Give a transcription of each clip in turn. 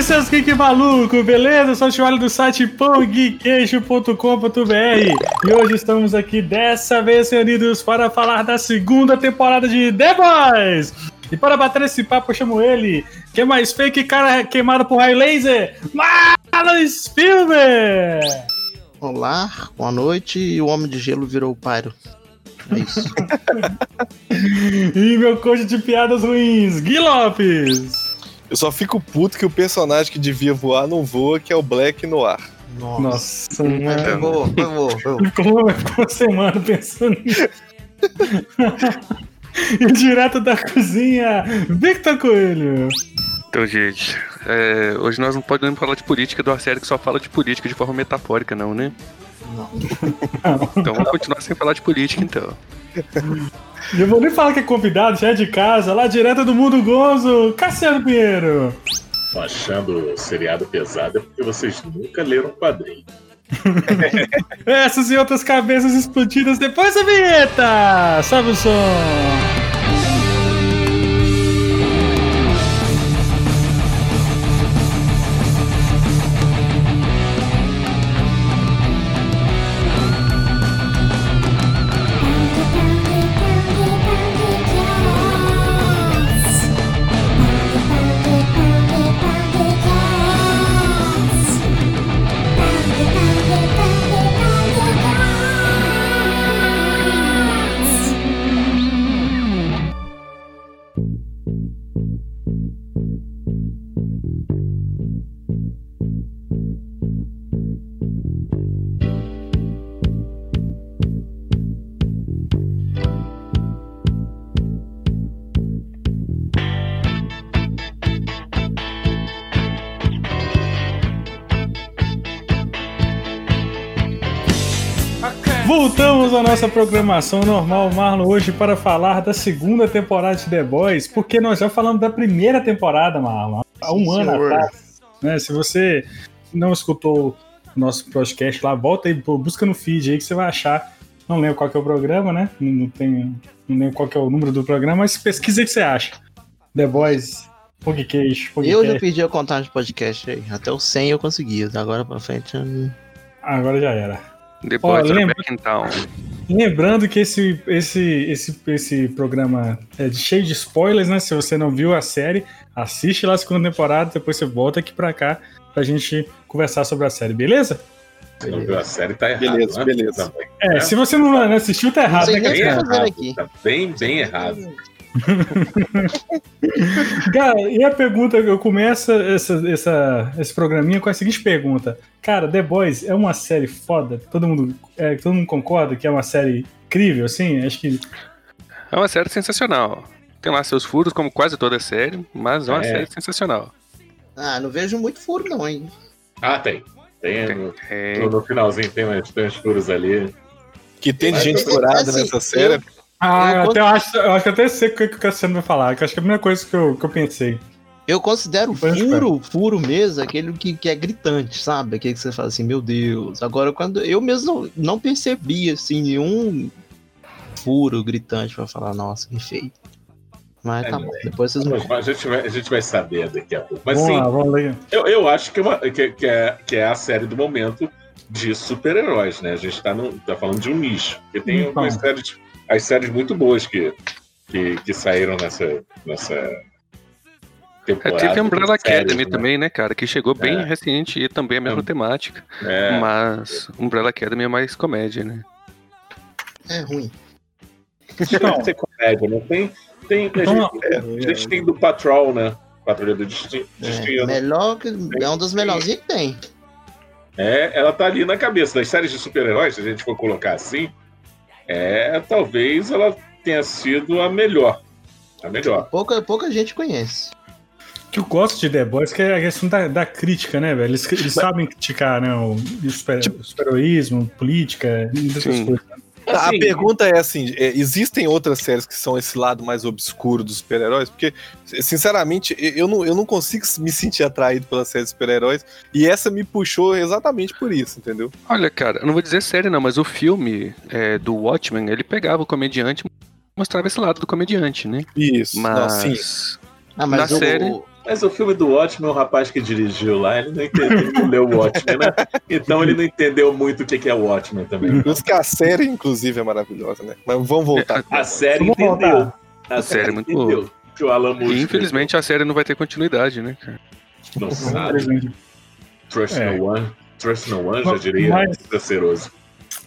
aí, seus geek maluco, beleza? Eu sou o Chivalho do site pãogeekeixo.com.br e hoje estamos aqui dessa vez reunidos para falar da segunda temporada de The Boys. E para bater esse papo, eu chamo ele, que é mais fake cara queimado por raio laser, Marlon Spielberg! Olá, boa noite, e o Homem de Gelo virou o Pyro. É isso. e meu coach de piadas ruins, Gui Lopes! Eu só fico puto que o personagem que devia voar não voa, que é o Black no ar. Nossa, Nossa foi bom, foi bom. Ficou, ficou uma semana pensando nisso. e direto da cozinha, Victor Coelho. Então, gente, é, hoje nós não podemos falar de política de uma série que só fala de política de forma metafórica, não, né? Não. Então vamos continuar sem falar de política, então. Eu vou nem falar que é convidado, já é de casa, lá direto do Mundo Gozo, Cassiano Pinheiro. Tô achando seriado pesado é porque vocês nunca leram quadrinho. Essas e outras cabeças explodidas depois da vinheta! Sobe o som! À nossa programação normal, Marlon, hoje para falar da segunda temporada de The Boys, porque nós já falamos da primeira temporada, Marlon, há um Sim, ano senhor. atrás. Né? Se você não escutou o nosso podcast lá, volta aí, busca no feed aí que você vai achar. Não lembro qual é o programa, né? Não, não, tenho, não lembro qual é o número do programa, mas pesquisa aí que você acha. The Boys, Pug Queijo. Eu já perdi a contagem de podcast aí. Até o 100 eu consegui, agora pra frente. Eu... Agora já era. Depois oh, lembra... Back in Town. Lembrando que esse, esse, esse, esse programa é de, cheio de spoilers, né? Se você não viu a série, assiste lá a segunda temporada, depois você volta aqui pra cá pra gente conversar sobre a série, beleza? Se não viu a série, tá errado. Beleza, né? beleza. É, é, se você não assistiu, tá errado. Né, bem, errado tá bem, bem errado. Cara, e a pergunta, eu começo essa, essa, esse programinha com a seguinte pergunta. Cara, The Boys é uma série foda? Todo mundo, é, todo mundo concorda que é uma série incrível, assim? Acho que... É uma série sensacional. Tem lá seus furos, como quase toda série, mas é uma é. série sensacional. Ah, não vejo muito furo não, hein? Ah, tem. Tem, tem, no, tem. no, finalzinho tem uns, tem uns furos ali. Que tem de gente furada assim, nessa série. Eu ah, eu, até, acho, eu acho que até sei o que o Cassiano vai falar, que acho que é a primeira coisa que eu, que eu pensei. Eu considero furo, furo mesmo, aquele que, que é gritante, sabe? Aquele que você fala assim, meu Deus. Agora, quando eu mesmo não percebi, assim, nenhum furo gritante pra falar, nossa, que feio. Mas é, tá bom, depois vocês me a gente, vai, a gente vai saber daqui a pouco. Mas vamos sim, lá, vamos ler. Eu, eu acho que, é uma, que, que, é, que é a série do momento de super-heróis, né? A gente tá, no, tá falando de um nicho. Porque tem então. uma série de as séries muito boas que, que, que saíram nessa, nessa temporada. É, teve Umbrella Academy né? também, né, cara? Que chegou bem é. recente e também a mesma é. temática. É. Mas Umbrella Academy é mais comédia, né? É ruim. Não, tem comédia, não tem. tem a, gente, é, a gente tem do Patrol, né? Patrulha do Destino. É, melhor que, é um dos melhorzinhos que tem. É, ela tá ali na cabeça das séries de super-heróis, se a gente for colocar assim é talvez ela tenha sido a melhor. A melhor. Pouca, pouca gente conhece. O que eu gosto de The Boys que é a questão da, da crítica, né, velho? Eles, eles Mas... sabem criticar, né? O, o, super, tipo... o superheroísmo, política, muitas coisas. Assim, a pergunta é assim: é, existem outras séries que são esse lado mais obscuro dos super-heróis? Porque, sinceramente, eu não, eu não consigo me sentir atraído pela série de super-heróis. E essa me puxou exatamente por isso, entendeu? Olha, cara, eu não vou dizer série, não, mas o filme é, do Watchmen, ele pegava o comediante mostrava esse lado do comediante, né? Isso. Mas. Não, ah, mas na o, série. Mas o filme do Watchmen, o rapaz que dirigiu lá, ele não entendeu, não leu o Watchmen, né? Então ele não entendeu muito o que é o Watchmen também. Por isso que a série, inclusive, é maravilhosa, né? Mas vamos voltar. A, a série vamos entendeu. Voltar. A, a série é muito boa. Que o Alan Moore infelizmente a série não vai ter continuidade, né, cara? Não sabe. Trust é. no one. Trust no one, já diria mas.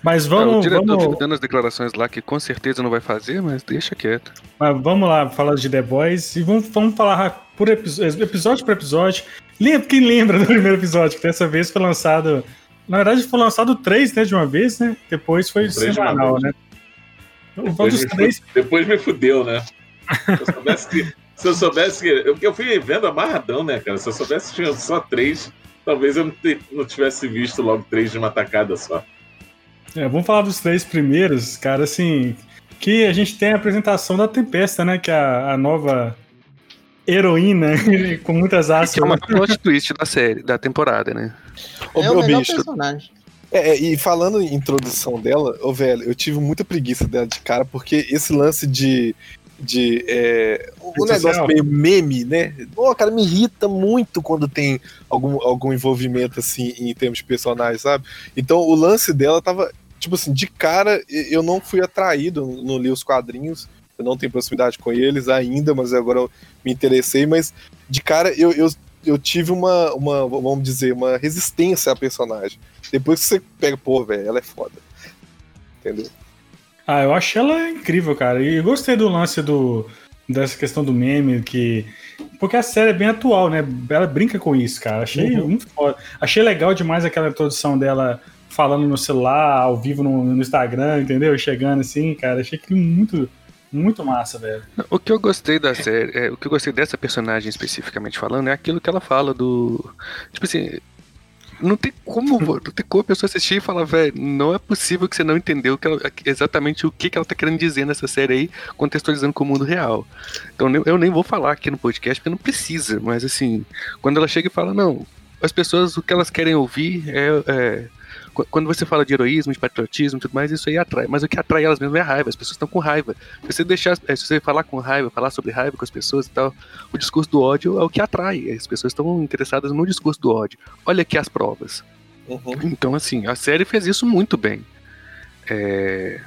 Mas vamos. É, o diretor vamos... dando as declarações lá que com certeza não vai fazer, mas deixa quieto. Mas vamos lá falar de The Boys e vamos, vamos falar por episódio, episódio por episódio. Lembra, quem lembra do primeiro episódio? Que dessa vez foi lançado. Na verdade, foi lançado três, né, de uma vez, né? Depois foi semanal, né? Depois me, três... depois me fudeu, né? Se eu soubesse que. Se eu soubesse que. Eu, eu fui vendo amarradão, né, cara? Se eu soubesse que tinha só três, talvez eu não tivesse visto logo três de uma tacada só. É, vamos falar dos três primeiros, cara, assim. Que a gente tem a apresentação da Tempesta, né? Que é a, a nova heroína, com muitas aspas. Que é uma plot twist da série, da temporada, né? é o, o melhor bicho. personagem. É, é, e falando em introdução dela, ô velho, eu tive muita preguiça dela de cara, porque esse lance de. de é, um negócio meio meme, né? Pô, cara, me irrita muito quando tem algum, algum envolvimento assim em termos de personagens, sabe? Então o lance dela tava tipo assim, de cara eu não fui atraído, não li os quadrinhos, eu não tenho proximidade com eles ainda, mas agora eu me interessei, mas de cara eu, eu, eu tive uma, uma, vamos dizer, uma resistência à personagem. Depois que você pega, pô, velho, ela é foda. Entendeu? Ah, eu achei ela incrível, cara. E eu gostei do lance do, dessa questão do meme, que. Porque a série é bem atual, né? Ela brinca com isso, cara. Achei uhum. muito foda. Achei legal demais aquela introdução dela falando no celular, ao vivo no, no Instagram, entendeu? Chegando assim, cara, achei que muito, muito massa, velho. O que eu gostei da série, é, o que eu gostei dessa personagem especificamente falando, é aquilo que ela fala do. Tipo assim. Não tem como, não tem como a pessoa assistir e falar, velho, não é possível que você não entendeu que ela, exatamente o que, que ela tá querendo dizer nessa série aí, contextualizando com o mundo real. Então eu nem vou falar aqui no podcast porque não precisa, mas assim, quando ela chega e fala, não, as pessoas, o que elas querem ouvir é, é quando você fala de heroísmo, de patriotismo e tudo mais, isso aí atrai. Mas o que atrai elas mesmo é a raiva. As pessoas estão com raiva. Se você deixar, é, se você falar com raiva, falar sobre raiva com as pessoas e tal, o discurso do ódio é o que atrai. As pessoas estão interessadas no discurso do ódio. Olha aqui as provas. Uhum. Então, assim, a série fez isso muito bem. É...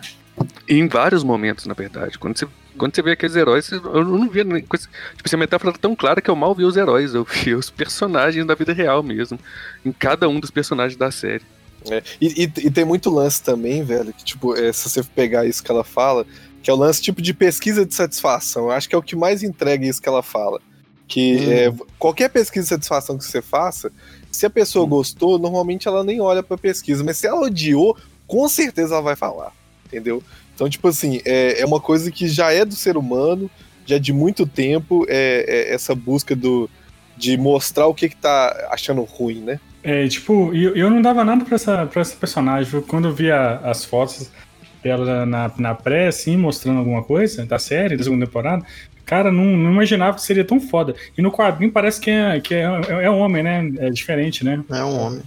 Em vários momentos, na verdade. Quando você, quando você vê aqueles heróis, eu não via. Tipo, essa metáfora tá tão clara que eu mal vi os heróis, eu vi os personagens da vida real mesmo. Em cada um dos personagens da série. É, e, e, tem muito lance também, velho, que tipo, é, se você pegar isso que ela fala, que é o lance tipo de pesquisa de satisfação. Eu acho que é o que mais entrega isso que ela fala. Que hum. é, qualquer pesquisa de satisfação que você faça, se a pessoa hum. gostou, normalmente ela nem olha pra pesquisa, mas se ela odiou, com certeza ela vai falar, entendeu? Então, tipo assim, é, é uma coisa que já é do ser humano, já de muito tempo, é, é essa busca do, de mostrar o que, que tá achando ruim, né? É, tipo, eu, eu não dava nada pra essa, pra essa personagem. Quando eu via as fotos dela na, na pré, assim, mostrando alguma coisa da série, da segunda temporada, cara, não, não imaginava que seria tão foda. E no quadrinho parece que é, que é, é, é homem, né? É diferente, né? É um homem.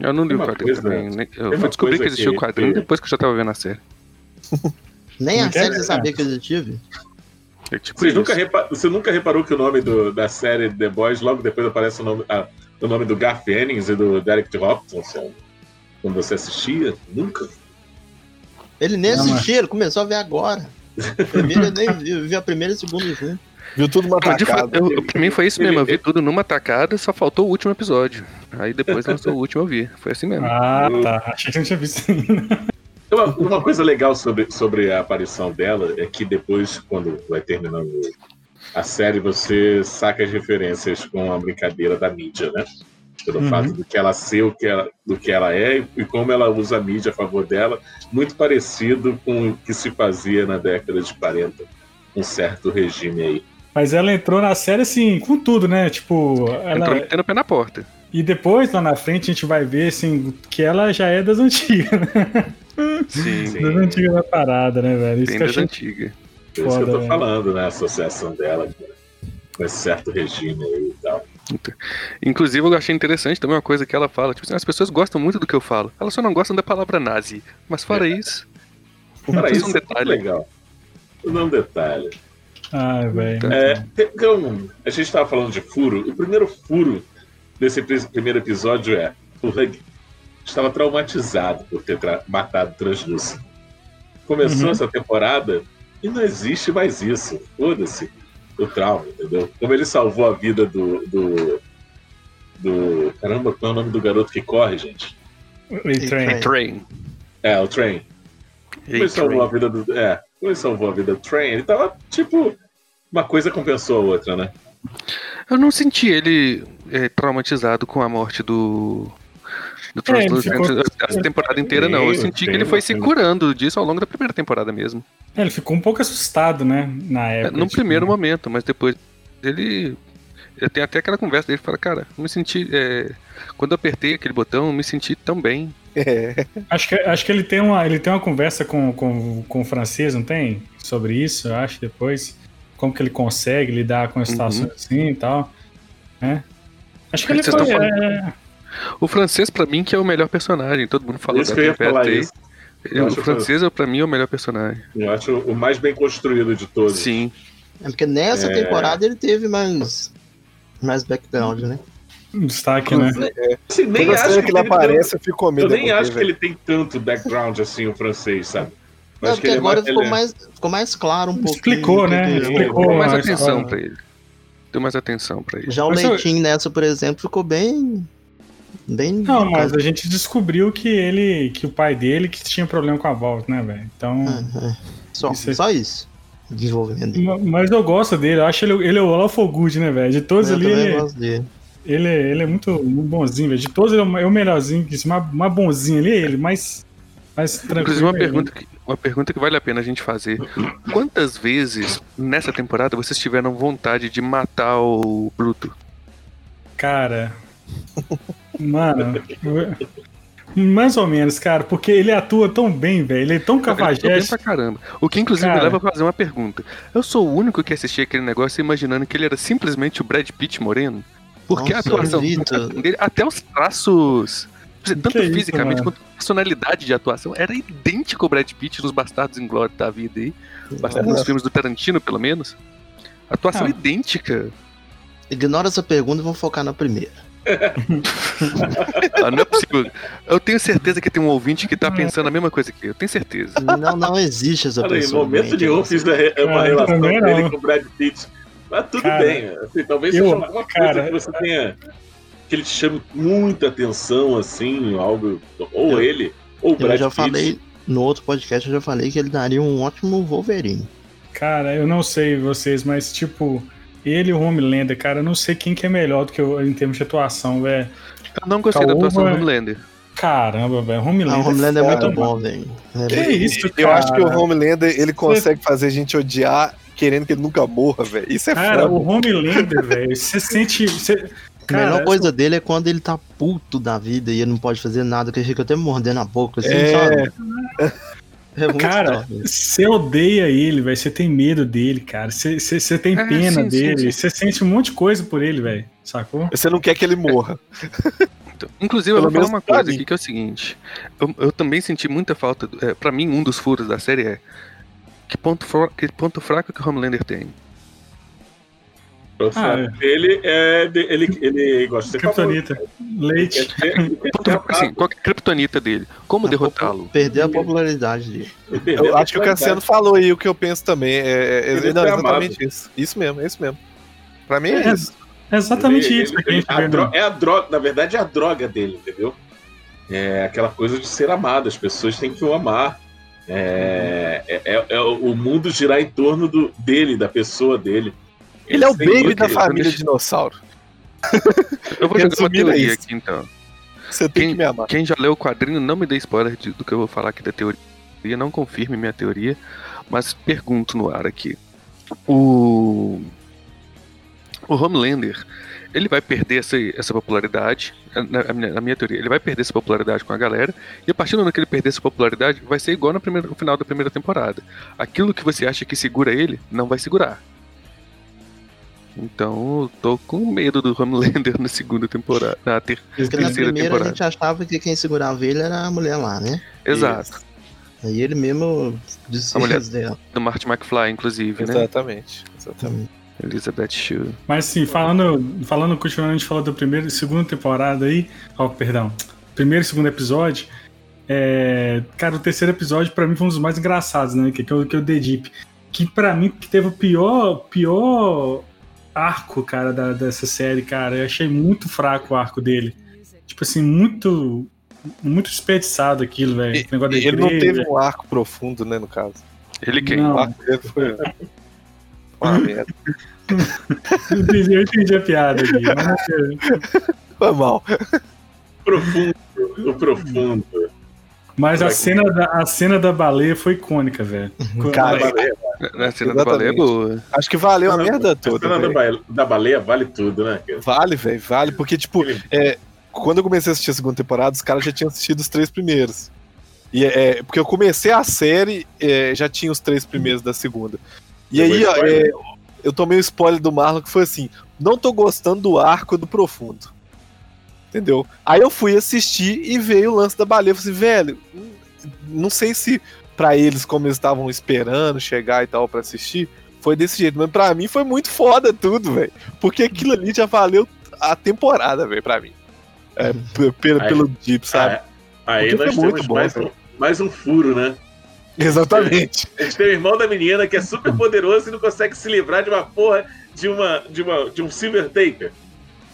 Eu não li o quadrinho também. Né? Eu fui descobrir que existia o quadrinho que... depois que eu já tava vendo a série. Nem a série você sabia que existia, é tipo você, nunca repa... você nunca reparou que o nome do, da série The Boys logo depois aparece o nome, a, o nome do Garth Ennis e do Derek Hopkins quando você assistia? Nunca? Ele nem não, assistia, ele começou a ver agora. Primeiro eu nem vi, vi a primeira e a segunda vez. Viu tudo numa tacada. Eu, pra mim foi isso mesmo, eu vi tudo numa tacada, só faltou o último episódio. Aí depois lançou o último eu vi. Foi assim mesmo. Ah, tá. Achei que não tinha visto ainda. Uma, uma coisa legal sobre, sobre a aparição dela é que depois, quando vai terminando a série, você saca as referências com a brincadeira da mídia, né? Pelo uhum. fato do que ela ser o que ela, do que ela é e como ela usa a mídia a favor dela, muito parecido com o que se fazia na década de 40, um certo regime aí. Mas ela entrou na série assim, com tudo, né? Tipo, ela. Entrou metendo o pé na porta. E depois, lá na frente, a gente vai ver assim, que ela já é das antigas, né? Sim, sim. Das antigas da parada, né, velho? Isso Bem das achei... antigas. Foda, isso que eu tô velho. falando, né? A associação dela com esse certo regime aí e tal. Inclusive, eu achei interessante também uma coisa que ela fala. Tipo assim, as pessoas gostam muito do que eu falo. Elas só não gostam da palavra nazi. Mas fora é. isso. Fora isso, é um detalhe. legal. Não é um detalhe. Ai, velho. É, então, a gente estava falando de furo. O primeiro furo desse primeiro episódio é o Hug estava traumatizado por ter matado Translúcido. Começou uhum. essa temporada e não existe mais isso. Foda-se o trauma, entendeu? Como ele salvou a vida do. do, do caramba, qual é o nome do garoto que corre, gente? Train. Train. É, o Train. Como ele salvou a vida do. É, como ele salvou a vida do Train, ele tava tipo. Uma coisa compensou a outra, né? Eu não senti ele é, traumatizado com a morte do. Do Translucent é, a temporada inteira, não. Eu senti que ele foi se curando disso ao longo da primeira temporada mesmo. É, ele ficou um pouco assustado, né? Na é, época. É, no tipo... primeiro momento, mas depois ele. Eu tenho até aquela conversa dele fala, cara, me senti. É... Quando eu apertei aquele botão, eu me senti tão bem. É. Acho, que, acho que ele tem uma, ele tem uma conversa com, com, com o francês, não tem? Sobre isso, eu acho, depois. Como que ele consegue lidar com situações uhum. assim e tal. Né? Acho que ele foi. É... O francês, para mim, que é o melhor personagem. Todo mundo falou isso que eu ia falar isso. o francês, que... para mim, é o melhor personagem. Eu acho o mais bem construído de todos. Sim. É porque nessa é... temporada ele teve mais, mais background, né? Um destaque, né? É. Assim, nem acho que, ele aparece, tanto... eu fico medo. Eu nem acho que ele tem tanto background assim, o francês, sabe? Não, porque agora é mais, ficou, mais, ficou mais claro um pouco. Explicou, né? Explicou mais atenção pra ele. Deu mais atenção pra ele. Já o Leitinho eu... nessa, por exemplo, ficou bem Bem não, mas a gente descobriu que ele, que o pai dele que tinha problema com a volta, né, velho? Então. É, é. Só, isso é... só isso. Desenvolvimento Mas eu gosto dele, eu acho ele, ele é o Lawful Good, né, velho? De todos eu ali. Ele, gosto dele. Ele, ele é muito, muito bonzinho, velho. De todos ele é o melhorzinho, mais, mais bonzinho ali, ele mais. mais tranquilo. Inclusive, uma pergunta, que, uma pergunta que vale a pena a gente fazer. Quantas vezes nessa temporada vocês tiveram vontade de matar o Bruto? Cara. Mano. Mais ou menos, cara, porque ele atua tão bem, velho. Ele é tão cavajeste. Ele pra caramba. O que inclusive cara... me leva a fazer uma pergunta. Eu sou o único que assistia aquele negócio imaginando que ele era simplesmente o Brad Pitt moreno? Porque Nossa, a atuação dele, até os traços, tanto fisicamente isso, quanto personalidade de atuação, era idêntico ao Brad Pitt nos Bastardos em Glória da vida aí. Bastardos nos filmes do Tarantino, pelo menos. Atuação ah. idêntica. Ignora essa pergunta e vamos focar na primeira ah, não é possível. Eu tenho certeza que tem um ouvinte que tá pensando a mesma coisa que eu. Eu tenho certeza. Não, não existe essa Olha, pessoa. Em momento de fiz uma ah, relação dele com o Brad Pitt. Mas tudo cara, bem. Assim, talvez eu, seja alguma coisa cara, que você tenha. Que ele te chame muita atenção, assim, algo. Ou eu, ele, ou o Brad Eu já Pitt. falei, no outro podcast, eu já falei que ele daria um ótimo Wolverine. Cara, eu não sei vocês, mas tipo ele e o Homelander, cara, eu não sei quem que é melhor do que eu em termos de atuação, velho. Eu não gostei da atuação do Homelander. Caramba, velho. Homelander. Não, o Homelander é, é muito bom, velho. Que é isso, cara? Eu acho que o Homelander, ele consegue você... fazer a gente odiar querendo que ele nunca morra, velho. Isso é Cara, foda. o Homelander, velho, você sente. Cê... Cara, a melhor coisa dele é quando ele tá puto da vida e ele não pode fazer nada, que ele fica até mordendo a boca, assim, é... sabe? É cara, você odeia ele, velho. Você tem medo dele, cara. Você tem é, pena sim, dele. Você sente um monte de coisa por ele, velho. Sacou? Você não quer que ele morra. Então, inclusive, Pelo eu vou falar uma coisa aqui que é o seguinte. Eu, eu também senti muita falta. É, para mim, um dos furos da série é. Que ponto, que ponto fraco que o Homelander tem? Ah, é. ele é. Ele, ele gosta de ser Kryptonita. Leite. Assim, qual é a Kryptonita dele? Como derrotá-lo? Perder a popularidade dele. Eu acho que o Cassiano falou aí o que eu penso também. É, é, não, exatamente isso. Isso mesmo, é isso mesmo. Pra mim é, é isso. É exatamente ele, isso. Ele, a dro- é a droga, na verdade, é a droga dele, entendeu? É aquela coisa de ser amado. As pessoas têm que o amar. É, é, é, é o mundo girar em torno do, dele, da pessoa dele. Ele é o baby da família dinossauro. Eu vou jogar uma teoria isso. aqui então. Você tem quem, que me amar. Quem já leu o quadrinho, não me dê spoiler de, do que eu vou falar aqui da teoria. Não confirme minha teoria, mas pergunto no ar aqui. O. O Homelander, ele vai perder essa, essa popularidade, na, na, minha teoria, ele vai perder essa popularidade com a galera, e a partir do momento que ele perder essa popularidade, vai ser igual no, primeiro, no final da primeira temporada. Aquilo que você acha que segura ele, não vai segurar. Então eu tô com medo do Homelander na segunda temporada. Na ter Porque terceira na primeira temporada. a gente achava que quem segurava ele era a mulher lá, né? Exato. Aí ele mesmo disse a mulher dela. do Martin McFly, inclusive, exatamente, né? Exatamente. Exatamente. Elizabeth Shue. Mas sim, falando, falando, continuando, a gente falou da primeira e segunda temporada aí. Ó, oh, perdão. Primeiro e segundo episódio. É, cara, o terceiro episódio para mim foi um dos mais engraçados, né? Que, que, é, que é o The Deep. Que para mim que teve o pior, pior arco, cara, da, dessa série, cara. Eu achei muito fraco o arco dele. Tipo assim, muito. Muito desperdiçado aquilo, velho. Ele não teve um arco profundo, né, no caso. Ele quem? Não. O arco dele foi. Uma merda. eu entendi a piada aqui. Mas... Foi mal. Profundo, o profundo. Mas a cena, da, a cena da baleia foi icônica, velho. Cara, a cena da baleia é boa. Acho que valeu a, a merda toda. A cena da baleia, da baleia, vale tudo, né? Vale, velho, vale. Porque, tipo, é, quando eu comecei a assistir a segunda temporada, os caras já tinham assistido os três primeiros. E é, porque eu comecei a série, é, já tinha os três primeiros da segunda. E aí, ó, é, eu tomei o spoiler do Marlon que foi assim: não tô gostando do arco do profundo. Entendeu? Aí eu fui assistir e veio o lance da baleia. Eu falei assim, velho, não sei se para eles, como eles estavam esperando chegar e tal para assistir, foi desse jeito. Mas pra mim foi muito foda tudo, velho. Porque aquilo ali já valeu a temporada, velho, pra mim. É, pelo, aí, pelo Deep, sabe? Aí, aí nós temos bom, mais, um, mais um furo, né? Exatamente. A gente tem o irmão da menina que é super poderoso e não consegue se livrar de uma porra de uma de uma de um silver taper.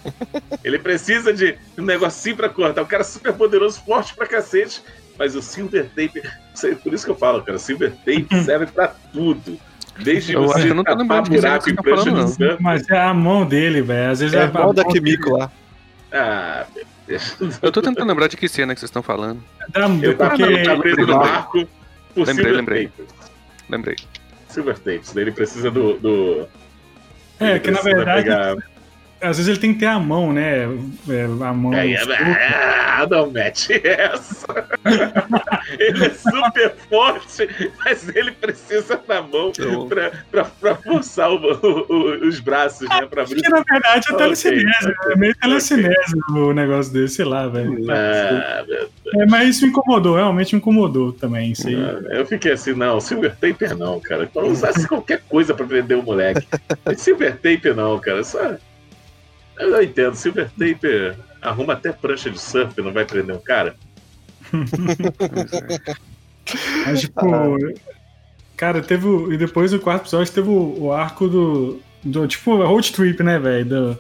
Ele precisa de um negocinho pra cortar. O cara é super poderoso, forte pra cacete. Mas o Silver Tape. Por isso que eu falo, cara. Silver Tape serve pra tudo. Desde eu você não tô lembrando buraco em prancha. Mas é a mão dele, velho. Às vezes é, é a mão da Kimiko lá. Ah, Eu tô tentando lembrar de que cena que vocês estão falando. Da, eu porque... preso no barco por lembrei, Silver lembrei. Tape. Lembrei. Silver Tapes. Daí ele precisa do. do... É, que na verdade. Às vezes ele tem que ter a mão, né? É, a mão. É, é, não mete essa. ele é super forte, mas ele precisa da mão pra, pra, pra forçar o, o, os braços, né? Pra abrir. Que na verdade é telecinese, é meio telecinese okay. o negócio desse, sei lá, velho. Ah, é, mas isso me incomodou, realmente me incomodou também. Isso aí. eu fiquei assim, não, Silver Taper não, cara. Então usasse qualquer coisa pra prender o moleque. Silver Taper não, cara. Só. Eu não entendo. Silver Tape arruma até prancha de surf, não vai prender um cara? Mas, tipo, cara, teve. E depois do quarto episódio teve o, o arco do, do. Tipo, a road trip, né, velho?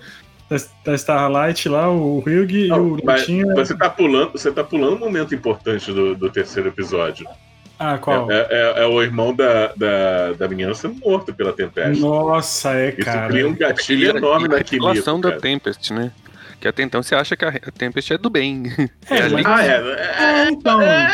Da, da Starlight lá, o Hugh e o Lutinha. Você tá pulando, você tá pulando um momento importante do, do terceiro episódio. Ah, qual? É, é, é, o irmão da, da, da menina sendo morto pela Tempest. Nossa, é, cara. Isso cria um gatilho enorme na Kimiko. A relação da Tempest, né? Que até então você acha que a Tempest é do bem. É, é mas... Ah, é. É, é então. É,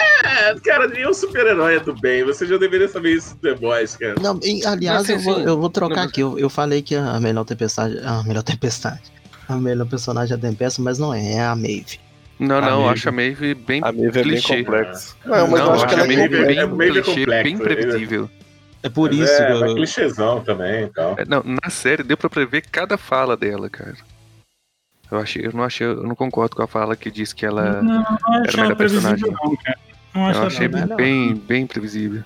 cara, nenhum super-herói é do bem. Você já deveria saber isso do The Boys, cara. Não, e, aliás, eu, vou, eu vou trocar aqui. Eu, eu falei que a melhor tempestade. A melhor tempestade. A melhor personagem é a Tempest, mas não é, é a Maeve. Não, não, eu acho a Maeve bem A Maeve é bem complexa. Não, mas não, eu acho que ela é bem, bem, é bem clichê, bem previsível. É por isso. É, eu... é clichêzão também e tal. É, não, na série deu pra prever cada fala dela, cara. Eu, achei, eu não achei, eu não concordo com a fala que diz que ela não, não era a melhor personagem. Não, cara. Não eu achei não, bem, bem previsível.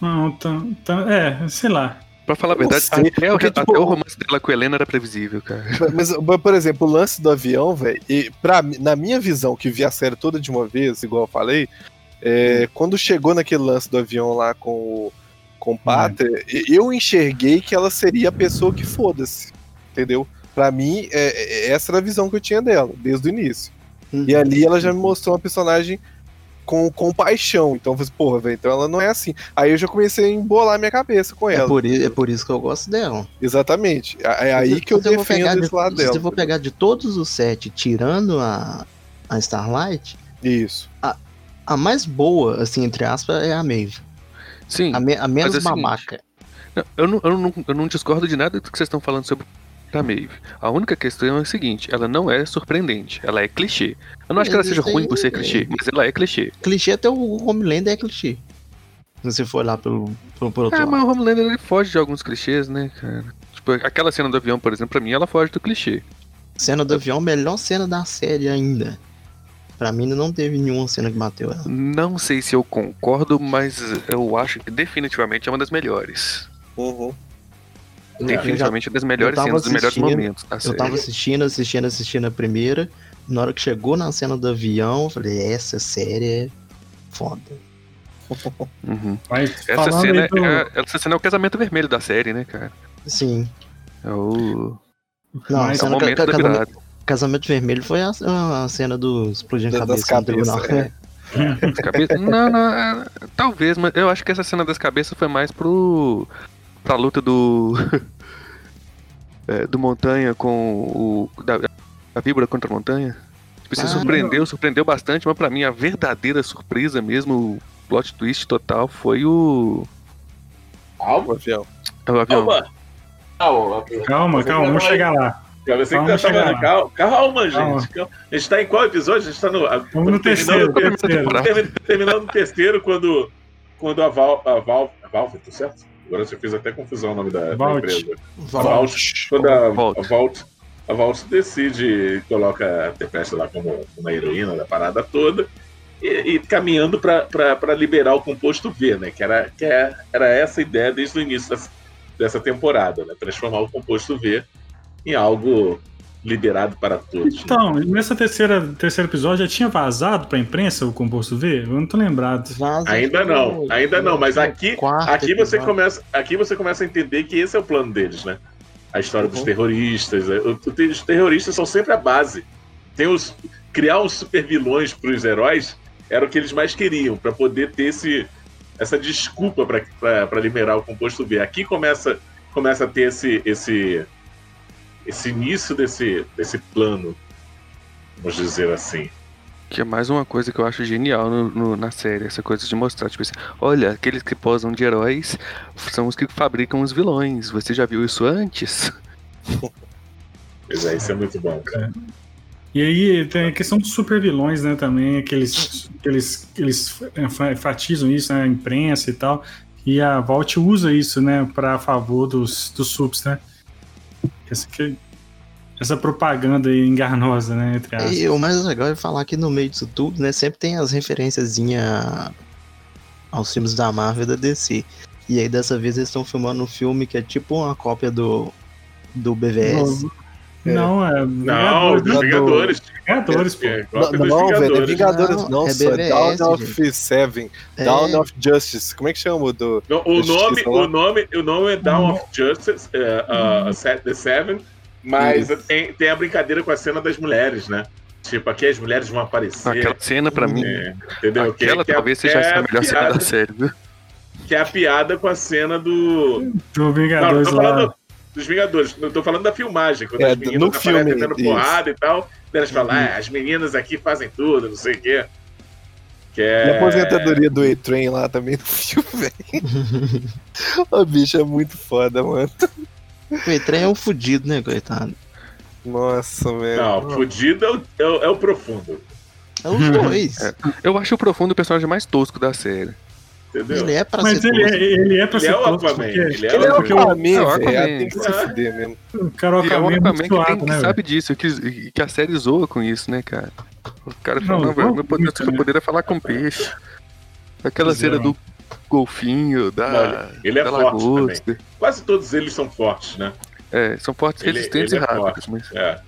Não, tá, tá, é, sei lá. Pra falar a verdade, sei, até, porque, tipo, até o romance dela com a Helena era previsível, cara. Mas, por exemplo, o lance do avião, velho, e pra, na minha visão, que vi a série toda de uma vez, igual eu falei, é, hum. quando chegou naquele lance do avião lá com o, com o Pater, hum. eu enxerguei que ela seria a pessoa que foda-se, entendeu? Pra mim, é, é, essa era a visão que eu tinha dela, desde o início. Uhum. E ali ela já me mostrou uma personagem com compaixão. Então, eu falei, porra, velho, então ela não é assim. Aí eu já comecei a embolar minha cabeça com é ela. É por, é por isso que eu gosto dela. Exatamente. É, é aí que eu defendo esse lado dela. Se eu vou pegar de todos os sete, tirando a, a Starlight. Isso. A, a mais boa, assim, entre aspas, é a Maeve. Sim. A, me, a menos é babaca. Não, eu, não, eu, não, eu não discordo de nada do que vocês estão falando sobre da Maeve. A única questão é o seguinte, ela não é surpreendente, ela é clichê. Eu não acho que ela seja ruim por ser clichê, mas ela é clichê. Clichê até o Homelander é clichê. Se você for lá pelo, pelo, pelo outro Ah, mas o Homelander ele foge de alguns clichês, né, cara? Tipo, aquela cena do avião, por exemplo, pra mim ela foge do clichê. Cena do avião, melhor cena da série ainda. Pra mim não teve nenhuma cena que bateu ela. Não sei se eu concordo, mas eu acho que definitivamente é uma das melhores. Uhum. Definitivamente é das melhores cenas, dos melhores momentos. eu série. tava assistindo, assistindo, assistindo a primeira. Na hora que chegou na cena do avião, eu falei, essa série é foda. Uhum. essa, cena do... é, essa cena é o casamento vermelho da série, né, cara? Sim. É o. Não, Mas, é o momento da virada. Casamento Vermelho foi a, a cena do explodindo cabeça das cabeças, é. não, não, é, talvez, mas eu acho que essa cena das cabeças foi mais pro pra luta do é, do Montanha com o da, a víbora contra a Montanha. Tipo, você ah, surpreendeu, não. surpreendeu bastante, mas para mim a verdadeira surpresa mesmo, o plot twist total foi o o avião. É o avião. Calma, calma, calma, vamos chegar lá. Você que tá falando, calma, calma, gente. Calma. A gente tá em qual episódio? A gente tá no. Vamos no terceiro. Terminando, terminando no terceiro, quando, quando a Val. A Val. A Valve, tá certo? Agora você fez até confusão o nome da, da empresa. Vault. A Vault. Quando a, Vault. a Vault. A Vault decide, coloca a Tempesta lá como uma heroína da parada toda. E, e caminhando para liberar o composto V, né? Que era, que era essa ideia desde o início dessa, dessa temporada, né? Transformar o composto V em algo liberado para todos. Né? Então, né? nessa terceira terceiro episódio já tinha vazado para a imprensa o composto V? Eu não tô lembrado. Vaza ainda não, ainda não, mas aqui aqui você começa aqui você começa a entender que esse é o plano deles, né? A história uhum. dos terroristas, né? os terroristas são sempre a base. Tem os criar os super vilões para os heróis era o que eles mais queriam para poder ter esse essa desculpa para liberar o composto V. Aqui começa começa a ter esse esse esse início desse, desse plano, vamos dizer assim. Que é mais uma coisa que eu acho genial no, no, na série, essa coisa de mostrar, tipo assim, olha, aqueles que posam de heróis são os que fabricam os vilões. Você já viu isso antes? Pois é, isso é muito bom, cara. E aí tem a questão dos super vilões, né, também, que eles, que eles, eles enfatizam isso na né, imprensa e tal. E a Vault usa isso, né, para favor dos, dos subs, né? Essa, que, essa propaganda aí enganosa, né? Entre aspas. E o mais legal é falar que no meio disso tudo, né? Sempre tem as referências aos filmes da Marvel e da DC. E aí dessa vez eles estão filmando um filme que é tipo uma cópia do, do BVS. Não, é. Não, Vingadores. Vingadores, é, pô. Não, não velho, é Vingadores, não, não é Down of Seven. É. Down of Justice. Como é que chama o do. Não, o, nome, o, nome, o nome é Down of Justice, uh, uh, The Seven, mas tem, tem a brincadeira com a cena das mulheres, né? Tipo, aqui as mulheres vão aparecer. Aquela cena, pra mim. É, entendeu? Aquela que, talvez que seja a melhor piada, cena da série, viu? Que é a piada com a cena do. Do Vingadores. Não, tô falando, dos Vingadores. Não tô falando da filmagem, quando é, as meninas no filme, tendo porrada e tal. Elas falam, uhum. ah, as meninas aqui fazem tudo, não sei o quê. Que é... E a aposentadoria do A-Train lá também no filme, velho. o bicho é muito foda, mano. O A-Train é um fudido, né, coitado? Nossa, velho. Não, fudido é o, é o, é o profundo. É os dois. É, eu acho o profundo o personagem mais tosco da série. Entendeu? Ele é pra Mas ser ele, é, ele é pra ele ser é tosco. Porque... Ele é, ele é o Aquaman. Tem que se fuder mesmo. O cara é o Aquaman, é que, tem, né, que sabe disso, que, que a série zoa com isso, né, cara? O cara fala, não, não meu poder, eu poderia falar com peixe. Aquela cena é, do golfinho, da, não, ele é da forte lagosta. Também. Quase todos eles são fortes, né? É, são fortes, ele, resistentes ele e rápidos. Mas... É.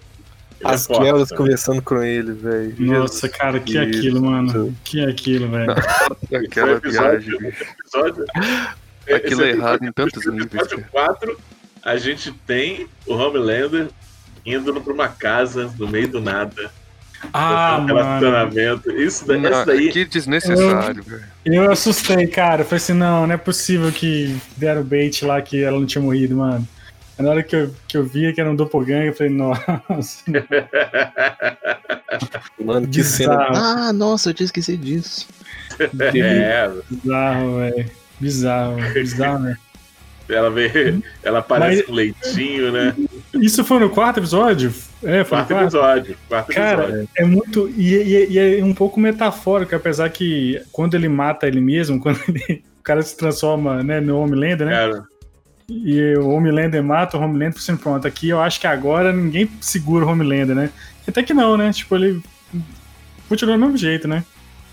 As é Kellas conversando com ele, velho. Nossa, cara, que é aquilo, mano. Que é aquilo, velho. Aquela viagem. Episódio, aquilo é errado em tantos níveis. Episódio 4, a gente tem o Homelander indo pra uma casa no meio do nada. Ah, um relacionamento. Isso, daí, não, daí. Que desnecessário, velho. Eu assustei, cara. Falei assim: não, não é possível que deram bait lá que ela não tinha morrido, mano. Na hora que eu, que eu via que era um doppelganger, eu falei, nossa. Mano, que cena. Ah, nossa, eu tinha esquecido disso. É. Bizarro, velho. Bizarro, bizarro, né? Ela vê, ela parece Mas, com leitinho, né? Isso foi no quarto episódio? É, foi quarto, quarto. episódio. Quarto Cara, episódio. é muito. E, e, e, é um pouco metafórico, apesar que quando ele mata ele mesmo, quando ele, o cara se transforma né, no Homelander, né? Cara, e o Homelander mata o Homelander por sempre pronto. Aqui eu acho que agora ninguém segura o Homelander, né? Até que não, né? Tipo, ele continua do mesmo jeito, né?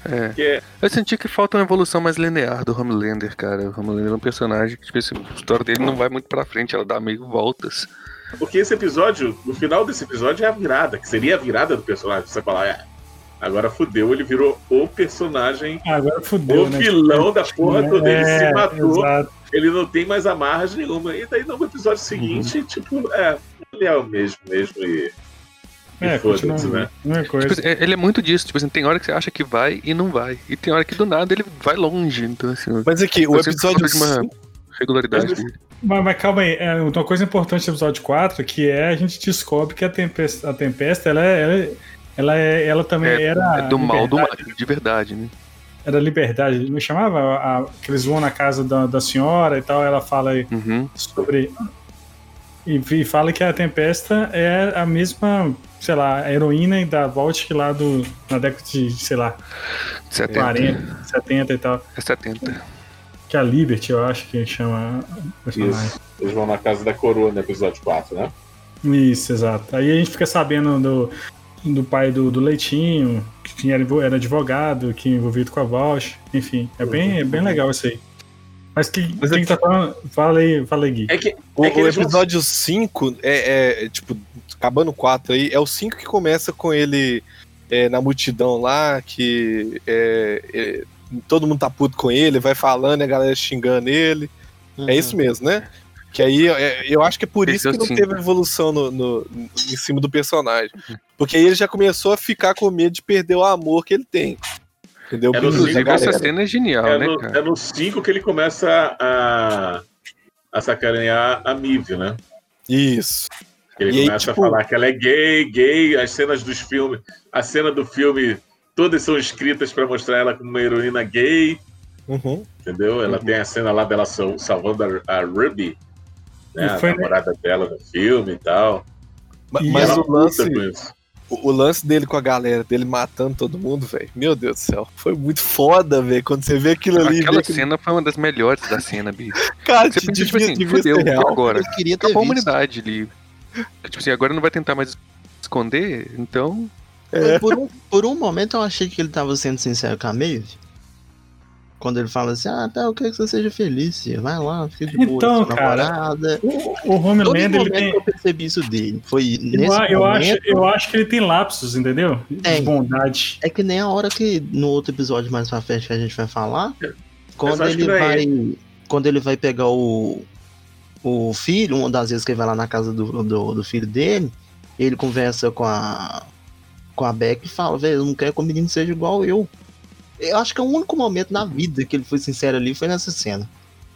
É. é. Eu senti que falta uma evolução mais linear do Homelander, cara. O Homelander é um personagem que, tipo, assim, a história dele não vai muito pra frente, ela dá meio voltas. Porque esse episódio, no final desse episódio é a virada, que seria a virada do personagem. Você falar, é, agora fudeu, ele virou o personagem, agora fudeu, o né? vilão da porra toda. Ele é, se matou, exato. ele não tem mais amarras nenhuma. E daí no episódio seguinte, uhum. tipo, é, ele é o mesmo mesmo e é, foda-se, né? É tipo, assim, ele é muito disso, tipo assim, tem hora que você acha que vai e não vai. E tem hora que do nada ele vai longe. Então, assim. Mas aqui, o episódio. De uma regularidade. Mas, mas, calma aí, é, uma coisa importante do episódio 4 que é a gente descobre que a Tempesta, a tempesta ela, é, ela, é, ela, é, ela também é, era. É do mal do mal, de verdade, né? Era liberdade, me chamava? A, a, que eles vão na casa da, da senhora e tal, ela fala uhum. sobre. E, e, fala que a Tempesta é a mesma sei lá, a heroína da Vault lá do, na década de, sei lá, 70. 40, 70 e tal. É 70. Que é a Liberty, eu acho que chama Isso. Eles vão na casa da coroa no episódio 4, né? Isso, exato. Aí a gente fica sabendo do, do pai do, do Leitinho, que era, era advogado, que é envolvido com a Vault. Enfim, é bem, é bem legal isso aí. Mas que, Mas quem é que... tá falando? Fala aí, fala aí, Gui. É que, o, é que o episódio vão... 5 é, é, tipo, acabando o 4 aí, é o 5 que começa com ele é, na multidão lá, que é, é, todo mundo tá puto com ele, vai falando, a galera xingando ele. Uhum. É isso mesmo, né? Que aí é, eu acho que é por isso que não teve evolução no, no, em cima do personagem. Porque aí ele já começou a ficar com medo de perder o amor que ele tem. Entendeu? É Inclusive, essa cena é genial, é né, no, cara? É no 5 que ele começa a, a sacanear a Mive, né? Isso. Ele e começa aí, tipo... a falar que ela é gay, gay, as cenas dos filmes, a cena do filme, todas são escritas para mostrar ela como uma heroína gay. Uhum. Entendeu? Ela uhum. tem a cena lá dela salvando a, a Ruby, né, a namorada dela no filme e tal. Mas, mas o lance. O, o, lance dele com a galera, dele matando todo mundo, velho. Meu Deus do céu. Foi muito foda, velho. Quando você vê aquilo ali. Aquela cena foi uma das melhores da cena, bicho. Cara, você pensa, tipo assim, fudeu, agora. Eu queria ter a humanidade ali. Tipo assim, agora não vai tentar mais esconder, então. É. Por, um, por um momento eu achei que ele tava sendo sincero com a Maeve. Quando ele fala assim, ah, tá, eu quero que você seja feliz, vai lá, fica de boa, então, cara, namorada. O, o Homelander, ele tem... eu percebi isso dele, foi nesse eu, momento... Eu acho, eu acho que ele tem lapsos, entendeu? De bondade. É que nem a hora que, no outro episódio mais pra frente que a gente vai falar, quando ele vai... Quando ele vai pegar o, o filho, uma das vezes que ele vai lá na casa do, do, do filho dele, ele conversa com a com a Beck e fala, velho, eu não quero que o menino seja igual eu. Eu acho que é o único momento na vida que ele foi sincero ali foi nessa cena.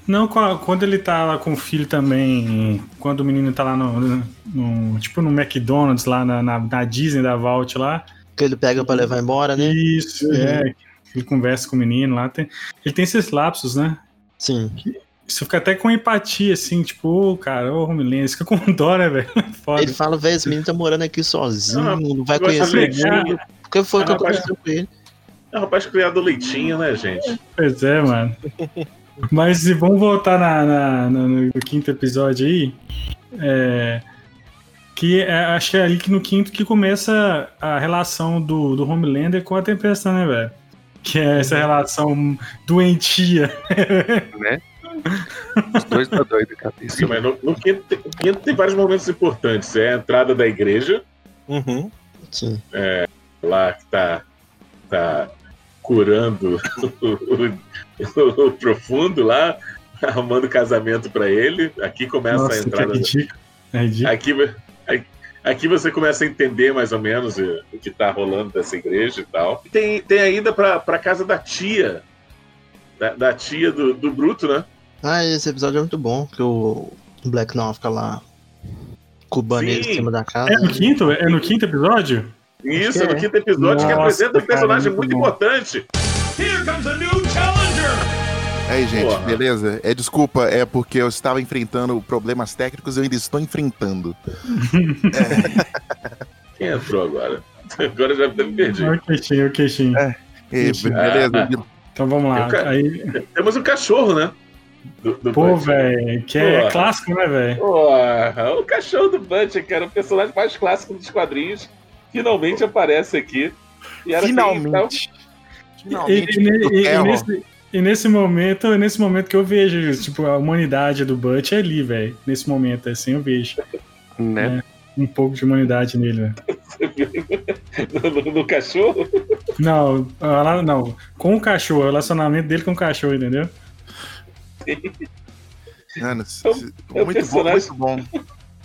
Não, quando ele tá lá com o filho também, quando o menino tá lá no, no tipo no McDonald's, lá na, na, na, Disney da Vault lá. Que ele pega para levar embora, né? Isso, uhum. é. Ele conversa com o menino lá. Tem, ele tem esses lapsos, né? Sim. Que, você fica até com empatia, assim, tipo, ô, oh, cara, ô, oh, Homelander, fica com dó, né, velho? Ele fala, velho, esse menino tá morando aqui sozinho, não, não vai conhecer ninguém. Por que foi que aconteceu com ele? É um rapaz criado leitinho, né, gente? Pois é, mano. Mas vamos voltar na, na, na, no quinto episódio aí. É, que é, acho que é ali que no quinto que começa a relação do, do Homelander com a Tempestade, né, velho? Que é essa uhum. relação doentia. Né? Os dois tá doido, cabeça. Sim, mas no, no quinto, quinto, tem vários momentos importantes. É a entrada da igreja. Uhum. Sim. É, lá que tá, tá curando o, o, o, profundo lá, arrumando casamento para ele. Aqui começa Nossa, a entrada. É aqui, aqui você começa a entender mais ou menos o, o que tá rolando dessa igreja e tal. Tem, tem a ida pra, pra casa da tia. Da, da tia do, do Bruto, né? Ah, esse episódio é muito bom, que o Black Noir fica lá cubando ele em cima da casa. É no quinto? É no quinto episódio? Isso, é no quinto episódio, Nossa, que apresenta um personagem muito, muito importante. Here comes a new challenger! Aí, gente, Porra. beleza? É desculpa, é porque eu estava enfrentando problemas técnicos e eu ainda estou enfrentando. é. Quem entrou agora? Agora já me perdi. O queixinho, o queixinho. É. E, beleza. Ah, então vamos lá. Ca... Aí... Temos um cachorro, né? Do, do Pô, velho, que é clássico, né, velho? O cachorro do que era o personagem mais clássico dos quadrinhos, finalmente aparece aqui. Finalmente. Assim, Finalmente. E, e, e, nesse, e, nesse, momento, nesse momento que eu vejo, tipo, a humanidade do Butch é ali, velho. Nesse momento, assim, eu vejo. Né? É um pouco de humanidade nele, né? no, no, no, cachorro? Não, não. Com o cachorro, o relacionamento dele com o cachorro, entendeu? Mano, é muito, bom, muito bom.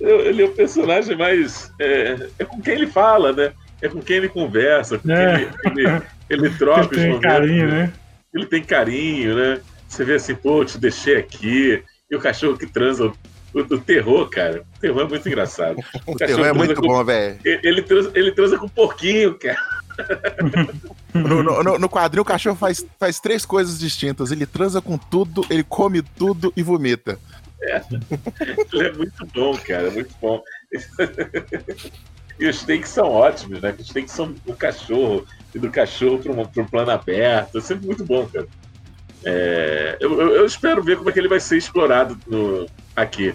Ele é o personagem mais. É, é, com quem ele fala, né? É com quem ele conversa, com é. quem ele, ele, ele troca ele tem carinho, né? Ele tem carinho, né? Você vê assim, pô, te deixei aqui. E o cachorro que transa o, o, terror, cara. O terror é muito engraçado. O, o terror é muito com, bom, velho. Ele, transa, ele transa com porquinho, cara. no, no, no, quadrinho, o cachorro faz, faz três coisas distintas. Ele transa com tudo, ele come tudo e vomita. É. Ele é muito bom, cara. Muito bom. E os takes são ótimos, né? Os takes são do cachorro e do cachorro para um plano aberto. É sempre muito bom, cara. É, eu, eu, espero ver como é que ele vai ser explorado no, aqui.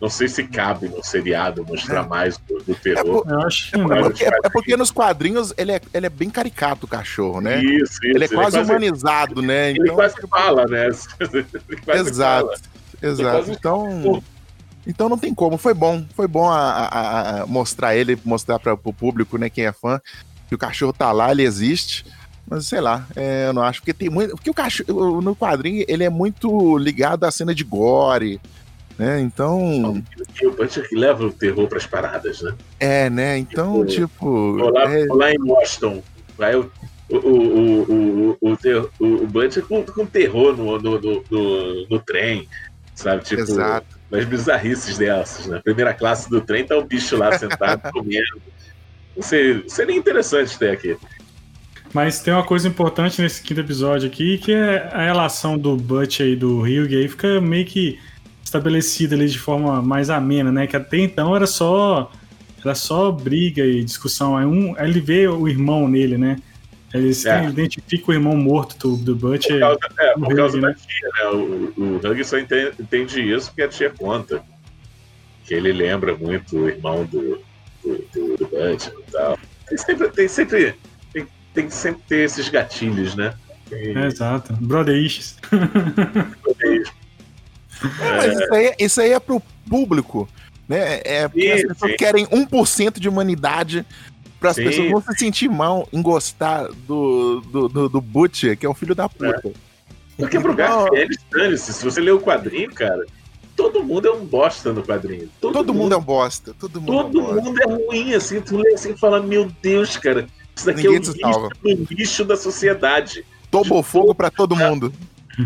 Não sei se cabe no seriado mostrar é. mais do, do terror. É, por, acho, é, porque, é, porque, nos quadrinhos ele é, ele é bem caricato, o cachorro, né? Isso, isso. Ele é quase, ele humanizado, né? Ele então, quase fala, né? exato, fala. Exato. Então, então não tem como. Foi bom, foi bom a, a, a mostrar ele, mostrar para o público, né, quem é fã, que o cachorro tá lá, ele existe. Mas sei lá, é, eu não acho, porque tem muito. Porque o cachorro, no quadrinho, ele é muito ligado à cena de gore. Né? Então. O é que leva o terror para as paradas, né? É, né? Então, tipo. tipo lá, é... lá em Boston, vai o, o, o, o, o, o, o Bunch com, com terror no, no, no, no, trem, sabe? Tipo, Exato. Nas bizarrices dessas, né? Primeira classe do trem, tá o bicho lá sentado comendo. Seria, seria interessante ter aqui. Mas tem uma coisa importante nesse quinto episódio aqui, que é a relação do Butch e do Hugh, aí fica meio que estabelecida ali de forma mais amena, né? Que até então era só era só briga e discussão. Aí, um, aí ele vê o irmão nele, né? Ele é. identifica o irmão morto do, do Butch. Por causa, é, por causa Hugh, da né? tia, né? O, o Huggy só entende, entende, isso porque a tia conta. Que ele lembra muito o irmão do, do, do, do Butch e tal. Tem sempre, tem sempre tem que sempre ter esses gatilhos, né? E... É, exato. Brother issues. É, mas isso aí, isso aí é pro público, né? É porque as pessoas sim. querem 1% de humanidade para as pessoas não se sentir mal em gostar do, do, do, do Butcher, que é um filho da puta. É. Porque pro Garfield, dane-se, se você ler o quadrinho, cara, todo mundo é um bosta no quadrinho. Todo, todo mundo, mundo, é um bosta. Todo mundo, todo é, um mundo é ruim, assim, tu lê assim e fala, meu Deus, cara, isso daqui Ninguém é o lixo, do lixo da sociedade. Tomou fogo para todo mundo.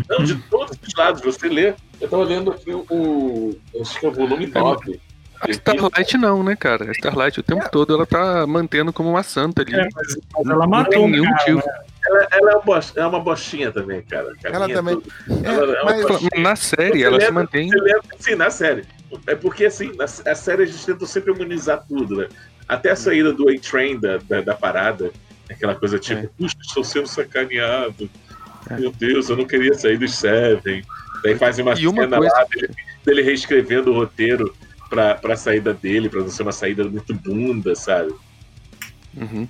Não, de todos os lados. Você lê. Eu tava lendo aqui o. Acho que é o volume 9. A Starlight não, né, cara? A Starlight o tempo é. todo ela tá mantendo como uma santa ali. É, mas, ela matou nenhum tio. Né? Ela, ela, é, uma, é uma bostinha também, cara. Ela também. É, ela, é mas, na série, você ela lembra, se mantém. Lembra, sim, na série. É porque, assim, na a série a gente tenta sempre humanizar tudo, né? Até a saída do A-Train da, da, da, parada, aquela coisa tipo, é. puxa, estou sendo sacaneado. É. Meu Deus, eu não queria sair dos Seven. Daí faz uma e cena uma coisa... lá dele, dele, reescrevendo o roteiro pra, pra saída dele, pra não ser uma saída muito bunda, sabe? Uhum.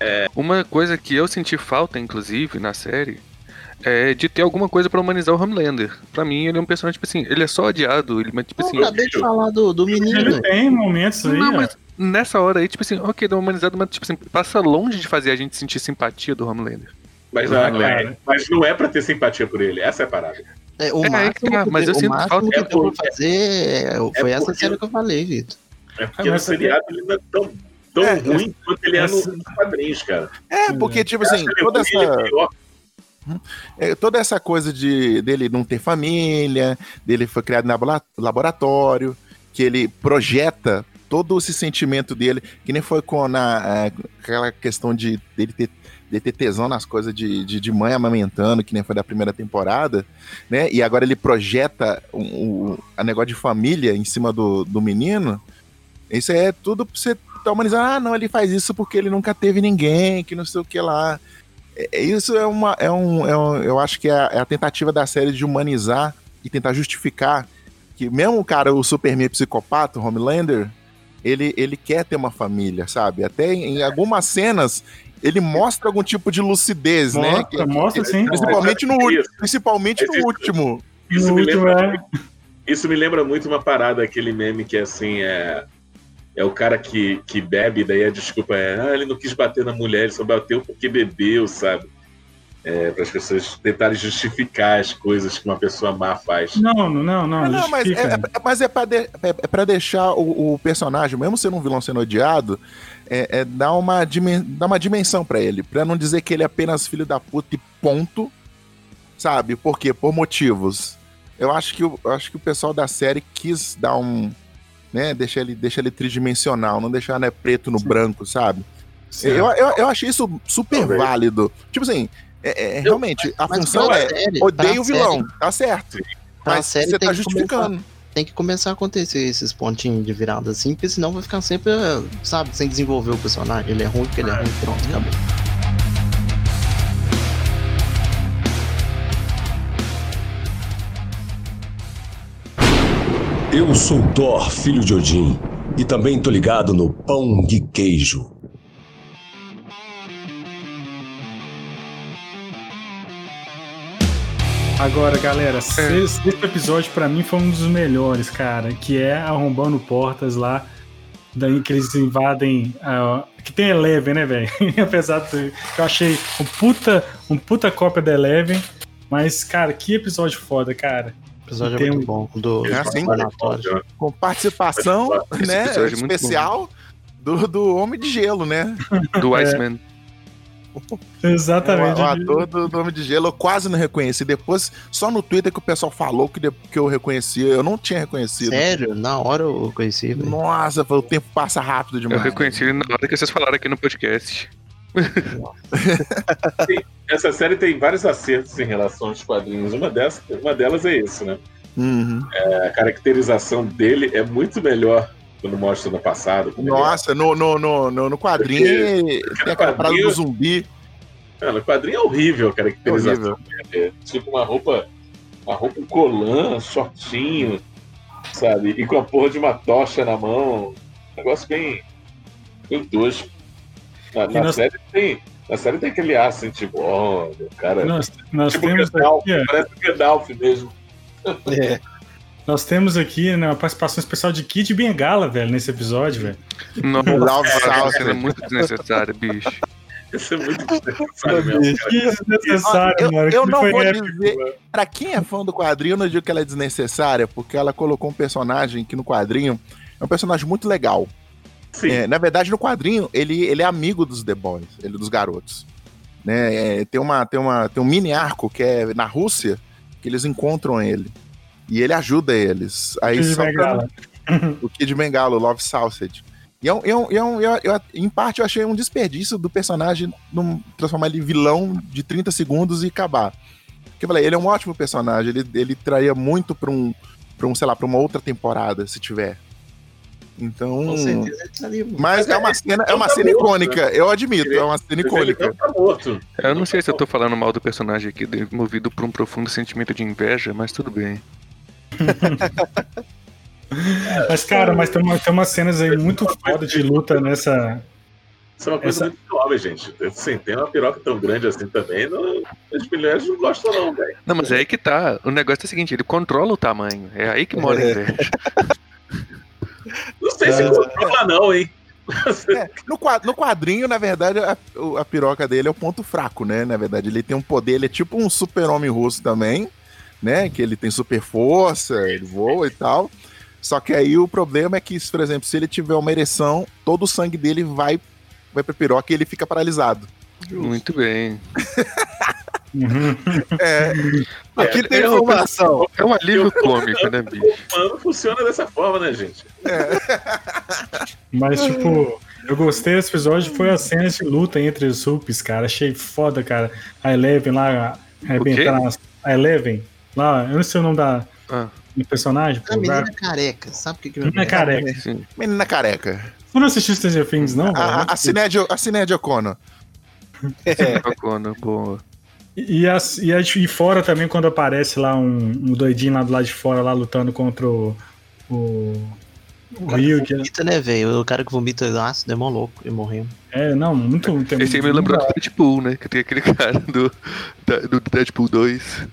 É... Uma coisa que eu senti falta, inclusive, na série, é de ter alguma coisa para humanizar o Homelander. Pra mim, ele é um personagem, tipo assim, ele é só odiado, ele, tipo assim... Eu acabei de falar do, do menino. Ele tem momentos aí, não, mas nessa hora aí, tipo assim, ok, dá uma humanizada, mas tipo assim, passa longe de fazer a gente sentir simpatia do Homelander. Mas, não é, mas não é pra ter simpatia por ele, essa é a parada. É, o é, máximo, é, mas eu sinto falta que deu pra fazer é, foi essa porque, série que eu falei, Vitor. É porque no seriado ele não é tão, tão é, ruim quanto ele é nos quadrinhos, cara. É, porque, tipo assim, toda essa. Hum, é, toda essa coisa de dele não ter família, dele foi criado no laboratório, que ele projeta todo esse sentimento dele, que nem foi com na, é, aquela questão de dele ter, de ter tesão nas coisas de, de, de, mãe amamentando, que nem foi da primeira temporada, né? E agora ele projeta o um, um, a negócio de família em cima do, do menino. Isso é tudo pra você humanizar. Ah, não, ele faz isso porque ele nunca teve ninguém, que não sei o que lá. É, é isso é uma. É um, é um, eu acho que é a, é a tentativa da série de humanizar e tentar justificar que mesmo o cara, o Superman psicopata, o Homelander, ele, ele quer ter uma família, sabe? Até em algumas cenas ele mostra algum tipo de lucidez, mostra, né? Que, mostra, sim. Principalmente no, principalmente no último. Isso no me último, lembra, é... isso me lembra muito uma parada, aquele meme que é assim, é é o cara que, que bebe, daí a desculpa é, ah, ele não quis bater na mulher, ele só bateu porque bebeu, sabe? É, para as pessoas tentarem justificar as coisas que uma pessoa má faz. Não, não, não. Não, não mas é, é, mas é para de, é, é pra deixar o, o, personagem, mesmo sendo um vilão sendo odiado, é, é dar, uma dar uma dimensão para ele. para não dizer que ele é apenas filho da puta e ponto. Sabe? Por quê? Por motivos. Eu acho que, eu acho que o pessoal da série quis dar um, né? Deixa ele, deixa ele tridimensional, não deixar né, preto no Sim. branco, sabe? Eu, eu, eu achei isso super válido. Tipo assim, é, é, realmente, a função é série, odeio o vilão, série, tá certo. Mas você tá justificando. Começar, tem que começar a acontecer esses pontinhos de virada assim, porque senão vai ficar sempre, sabe, sem desenvolver o personagem. Ele é ruim porque ele é ruim, pronto, acabou. Eu sou Thor, filho de Odin, e também tô ligado no pão de queijo. Agora, galera, é. esse episódio para mim foi um dos melhores, cara, que é arrombando portas lá, daí que eles invadem, uh, que tem Eleven, né, velho? Apesar de que eu achei um puta, um puta cópia da Eleven, mas, cara, que episódio foda, cara episódio é muito bom. Do, é assim, com participação né, é especial do, do Homem de Gelo, né? Do Iceman. É. Exatamente. O, o ator do, Homem de Gelo eu quase não reconheci. Depois, só no Twitter que o pessoal falou que, de, que eu reconhecia. Eu não tinha reconhecido. Sério? Na hora eu conheci. Nossa, o tempo passa rápido demais. Eu reconheci na hora que vocês falaram aqui no podcast. essa série tem vários acertos em relação aos quadrinhos. Uma, dessas, uma delas é isso, né? Uhum. É, a caracterização dele é muito melhor quando mostra no passado. Nossa, no, no, no, no, quadrinho porque, tem aquela parada do zumbi. É, no quadrinho é horrível a caracterização. É horrível. É, tipo uma roupa, uma roupa colã, shortinho, sabe? E com a porra de uma tocha na mão. Um negócio bem, bem tosco. Na, na nós... série tem. Na série tem aquele Ascent tipo, oh, cara. Nós, nós tipo temos Gandalf, aqui, é. parece o Gandalf mesmo. É. Nós temos aqui né, uma participação especial de Kid Bengala, velho, nesse episódio, velho. Nossa, é, é muito desnecessário, bicho. Isso é muito desnecessário mesmo. Que desnecessário, eu, mano. Eu, não vou épico, dizer. Mano. Pra quem é fã do quadrinho, eu não digo que ela é desnecessária, porque ela colocou um personagem que no quadrinho é um personagem muito legal. É, na verdade, no quadrinho, ele, ele é amigo dos The Boys, ele dos garotos. Né? É, tem, uma, tem, uma, tem um mini arco que é na Rússia, que eles encontram ele. E ele ajuda eles. Aí Kid Bengala. o Kid Bengala, o Love Sausage. E, é é é um, eu, eu, em parte eu achei um desperdício do personagem num, transformar ele em vilão de 30 segundos e acabar. Porque eu falei, ele é um ótimo personagem, ele, ele traria muito pra um, pra um, sei lá, pra uma outra temporada, se tiver. Então. Com certeza tá. Mas, mas é, uma é, cena, é uma tá cena morto, icônica, né? eu admito, é uma cena icônica. Tá morto. Eu não sei se eu tô falando mal do personagem aqui, movido por um profundo sentimento de inveja, mas tudo bem. mas, cara, mas tem, uma, tem umas cenas aí muito foda de luta nessa. Isso é uma coisa Essa... muito jovem, gente. Assim, tem uma piroca tão grande assim também, não, as mulheres não gostam, não, velho. Não, mas é aí que tá. O negócio é o seguinte: ele controla o tamanho. É aí que mora a inveja. Não sei se é. controla, não, hein? É, no, no quadrinho, na verdade, a, a, piroca dele é o ponto fraco, né? Na verdade, ele tem um poder, ele é tipo um super-homem russo também, né? Que ele tem super força, ele voa e tal. Só que aí o problema é que, por exemplo, se ele tiver uma ereção, todo o sangue dele vai, vai pra piroca e ele fica paralisado. Muito bem. é, aqui é, tem é informação. É um alívio cômico, né, bicho? O humano funciona dessa forma, né, gente? É. Mas, tipo, eu gostei desse episódio, foi a cena de luta entre os Supes, cara. Achei foda, cara. A Eleven lá, arrebentando a Eleven. Lá, eu não sei o nome da. Ah. Do personagem. A menina careca, sabe o que, que Menina careca. Sim. Menina careca. Tu não assistiu Stranger Things, não? A, a, a Cinédia O'Connor. É. O'Connor, boa. E, as, e, as, e fora também, quando aparece lá um, um, doidinho lá do lado de fora, lá lutando contra o, o, O cara Rio, que vomita, né, velho? O cara que vomita ácido é mó louco, ele morreu. É, não, muito. Esse aí me lembrou do Deadpool, né? Que tem aquele cara do, do Deadpool 2.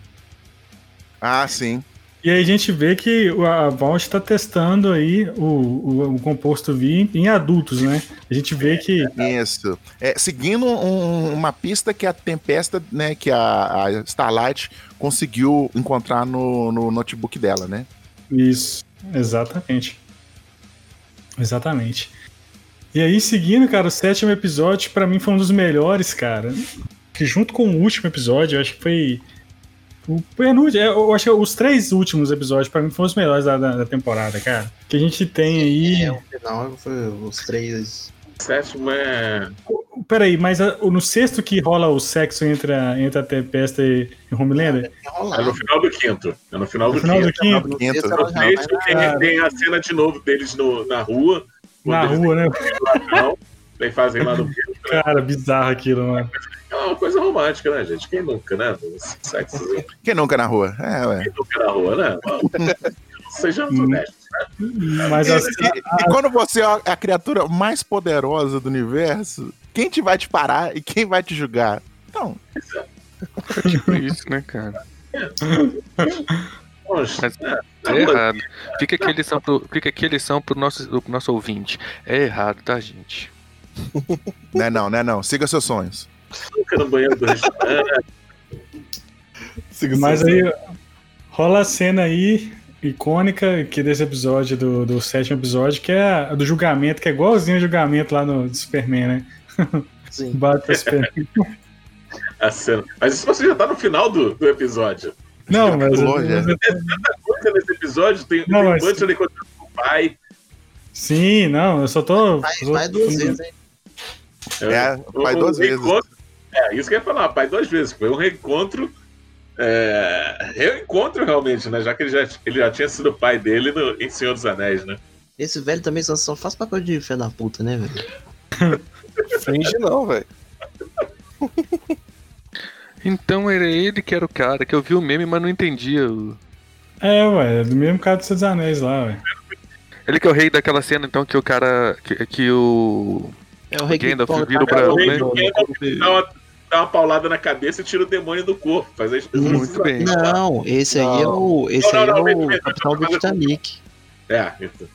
Ah, sim. E aí a gente vê que a Vault está testando aí o, o, o, composto V em adultos, né? A gente vê que... Isso. É, seguindo um, uma pista que a Tempesta, né, que a, a Starlight conseguiu encontrar no, no notebook dela, né? Isso, exatamente. Exatamente. E aí, seguindo, cara, o sétimo episódio, para mim foi um dos melhores, cara. Que junto com o último episódio, eu acho que foi o penúltimo, eu acho que os três últimos episódios, pra mim, foram os melhores da, da, da temporada, cara. Que a gente tem aí. É, o final foi os três. O sétimo é. Peraí, mas a, no sexto que rola o sexo entre a, entre a Tempesta e, e Homelander? É, no final do quinto. É no final do no final quinto. Do quinto. No sexto tem, tem, a cena de novo deles no, na rua. Na rua, né? Tem fazem lá no. Cara, bizarro aquilo, mano. É uma coisa romântica, né, gente? Quem nunca, né? Sexo. Quem nunca na rua? É, ué. Quem nunca na rua, né? Sejamos hum. honestos, né? Mas assim, e, e, quando você é a criatura mais poderosa do universo, quem te vai te parar e quem vai te julgar? Então. tipo isso, né, cara? Poxa, Mas é, é errado. Fica aqui a lição pro, fica aqui a lição pro nosso, pro nosso ouvinte. É errado, tá, gente? Não é não, não é não. Siga seus sonhos. Nunca no banheiro do restaurante. Mas aí rola a cena aí icônica que desse episódio, do, do sétimo episódio, que é a do julgamento, que é igualzinho o julgamento lá no Superman, né? Sim. Bate Superman. a cena. Mas isso você já tá no final do, do episódio. Não, mas. Longe, tem tanta coisa nesse episódio, tem, não, tem mas... Butcher encontrando com o pai. Sim, não, eu só tô. Pai, pai duas vezes, hein? É, pai duas vezes. É, isso que eu ia falar, pai duas vezes. Foi um reencontro. É, reencontro realmente, né? Já que ele já, ele já tinha sido pai dele no, em Senhor dos Anéis, né? Esse velho também só, só faz papel de fé da puta, né, velho? Finge não, velho. então era ele que era o cara, que eu vi o meme, mas não entendia. O... É, ué, é do mesmo cara dos Seus Anéis lá, ué. Ele que é o rei daquela cena, então, que o cara. Que, que o. É o rei Gandalf vira o branco, né? Dá uma, dá uma paulada na cabeça e tira o demônio do corpo. Faz isso. Muito bem. Não, esse aí é o. Esse não, não, aí é o capitão do Titanic. É, então.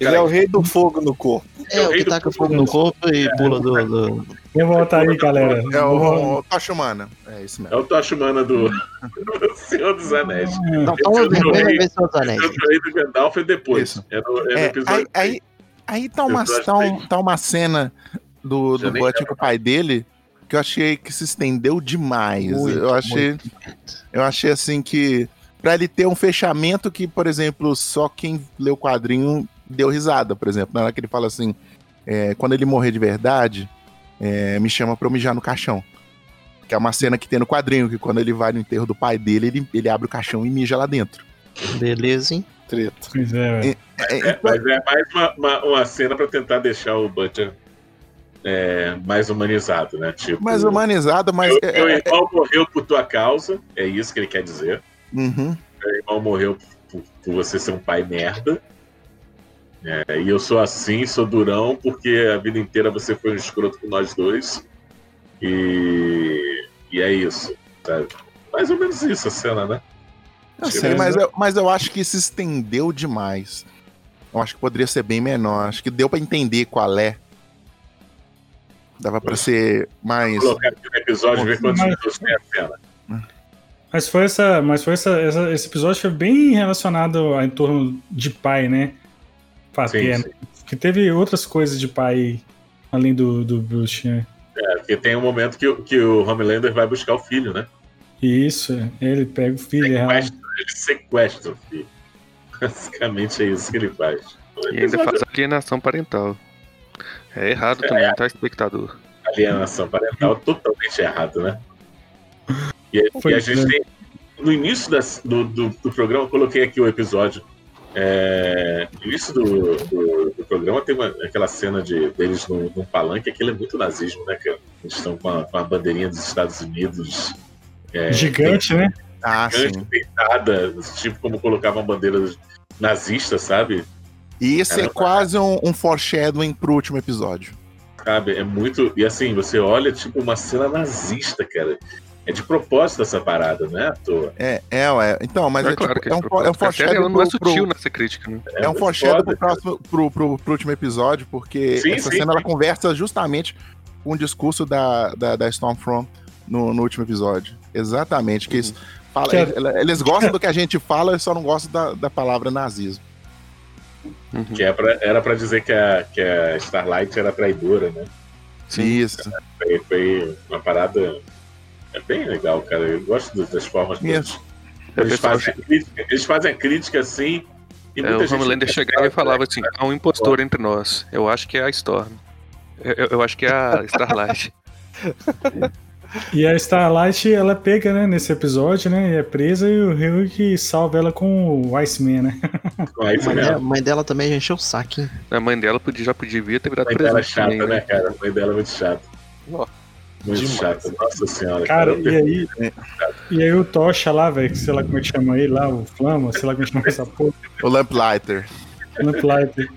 Ele é o rei do fogo no corpo. É, é o que taca fogo no corpo e é. pula do, do. Vou voltar aí, galera. É o, o Tocha Humana. É isso mesmo. É o Tocha Humana do, do Senhor dos Anéis. Então, vamos ver, ver Senhor dos Anéis. O rei do Gandalf é depois. É no, é no episódio. Aí, aí, aí tá, uma, tá, um, tá uma cena do, do Butch com o pai dele que eu achei que se estendeu demais. Muito, eu achei. Eu achei assim que. Pra ele ter um fechamento que, por exemplo, só quem lê o quadrinho deu risada, por exemplo. Na hora que ele fala assim, é, quando ele morrer de verdade, é, me chama pra eu mijar no caixão. Que é uma cena que tem no quadrinho, que quando ele vai no enterro do pai dele, ele, ele abre o caixão e mija lá dentro. Beleza, hein? Treta. Pois é, é, é, é, mas é mais uma, uma, uma cena para tentar deixar o Butcher é, mais humanizado, né? Tipo, mais humanizado, mas. Meu, meu irmão morreu por tua causa, é isso que ele quer dizer. Uhum. Meu irmão morreu por, por você ser um pai merda. É, e eu sou assim, sou durão, porque a vida inteira você foi um escroto com nós dois. E, e é isso, sabe? Mais ou menos isso a cena, né? Eu sei, mas eu, mas eu acho que se estendeu demais. Eu acho que poderia ser bem menor. Acho que deu para entender qual é. Dava para ser mais. Vou colocar aqui no episódio ver quantos minutos tem a cena. Mas foi essa. Mas foi essa, essa, Esse episódio foi bem relacionado a, em torno de pai, né? Paterno. Sim, sim. Que teve outras coisas de pai além do, do Bruce, né? É, porque tem um momento que, que o Homelander vai buscar o filho, né? Isso, ele pega o filho. É sequestra, ele sequestra o filho. Basicamente é isso que ele faz. E ainda faz alienação parental. É errado é, também, tá, espectador? Alienação parental totalmente errado, né? E, e a gente tem. No início das, do, do, do, programa, eu coloquei aqui o episódio. É, no início do, do, do programa tem uma, aquela cena de, deles num, num palanque, aquilo é muito nazismo, né? Que eles estão com a, com a bandeirinha dos Estados Unidos. É, gigante, né? Ah, gigante. Deitada, tipo como colocavam bandeiras nazistas, sabe? E esse é quase um, um foreshadowing pro último episódio. Sabe, é muito. E assim, você olha, tipo, uma cena nazista, cara. É de propósito essa parada, não é à toa. É, é, ué. Então, mas é, é claro tipo, é, um, é um foreshadow. não é sutil pro, nessa crítica, né? É, é um foreshadow pro, próximo, pro, pro, pro, último episódio, porque sim, essa sim, cena sim. ela conversa justamente com o discurso da, da, da Stormfront no, no último episódio. Exatamente. Que uhum. eles, fala, que eles gostam do que a gente fala, eles só não gostam da, da palavra nazismo. Uhum. Que é pra, era para dizer que a, que a Starlight era traidora, né? Sim. Isso. Foi, foi uma parada é bem legal, cara. Eu gosto das formas. Isso. Eles, fazem crítica, eles fazem a crítica assim. E é, o Homelander chegava e falava assim: há um impostor entre nós. Eu acho que é a Storm. Eu, eu acho que é a Starlight. E a Starlight, ela pega, né, nesse episódio, né, e é presa e o Rio que salva ela com o Iceman, né? a mãe, dela, mãe dela também encheu o saco, hein? A mãe dela podia, já podia vir ter virado presente. Mãe dela é chata, também, né, né, cara? A mãe dela é muito chata. Muito Demais. chata, nossa senhora. Cara, cara e aí, e aí o Tocha lá, velho, sei lá como é que chama ele lá, o Flama, sei lá como é que chama essa porra. O Lamplighter. Lamplighter.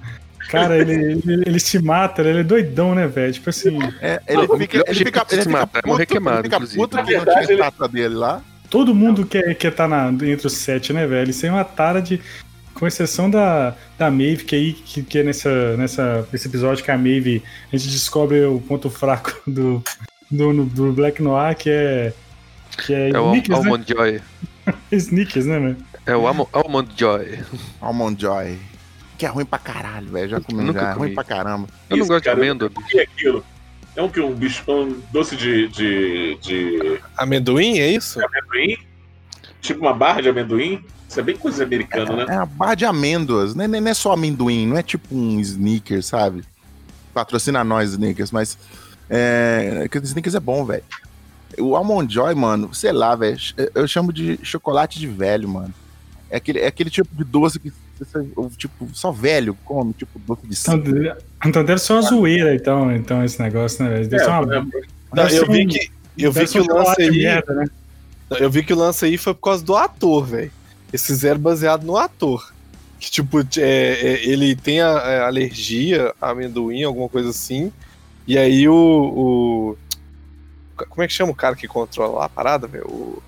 Cara, ele, ele, ele, se mata, ele é doidão, né, velho? Tipo assim. É, ele, fica, ele, fica, ele, fica, puto, morrer queimado, ele fica puto que não tinha estátua dele lá. Todo mundo quer, quer tá na, entre os sete, né, velho? Eles têm uma tara de. Com exceção da, da Maeve, que aí que, que é nessa, nessa, nesse episódio que a Maeve a gente descobre o ponto fraco do, do, do Black Noir, que é. Que é, é o Snickers, Almond né? Joy. Snickers, né, velho? É o Almond Joy. Almond Joy que é ruim pra caralho, velho. Já comi, já é ruim pra caramba. Eu não gosto cara, de amêndoa. O que é aquilo? É um que um bicho, um doce de, de, de. Amendoim, é isso? amendoim? Tipo uma barra de amendoim? Isso é bem coisa americana, é, né? É uma barra de amêndoas. Não é, não é só amendoim, não é tipo um sneaker, sabe? Patrocina nós, sneakers, mas. É. Sneakers é bom, velho. O Almond Joy, mano, sei lá, velho. Eu chamo de chocolate de velho, mano. É aquele, é aquele tipo de doce que tipo, só velho come, tipo, doce de então, então deve ser uma zoeira, então, então esse negócio, né? Deve é, ser uma. É, não, eu vi que, eu vi que o lance aí. Merda, né? Eu vi que o lance aí foi por causa do ator, velho. Eles fizeram baseado no ator. Que, tipo, é, é, ele tem a, a é, alergia a amendoim, alguma coisa assim. E aí o, o. Como é que chama o cara que controla lá a parada, velho? O.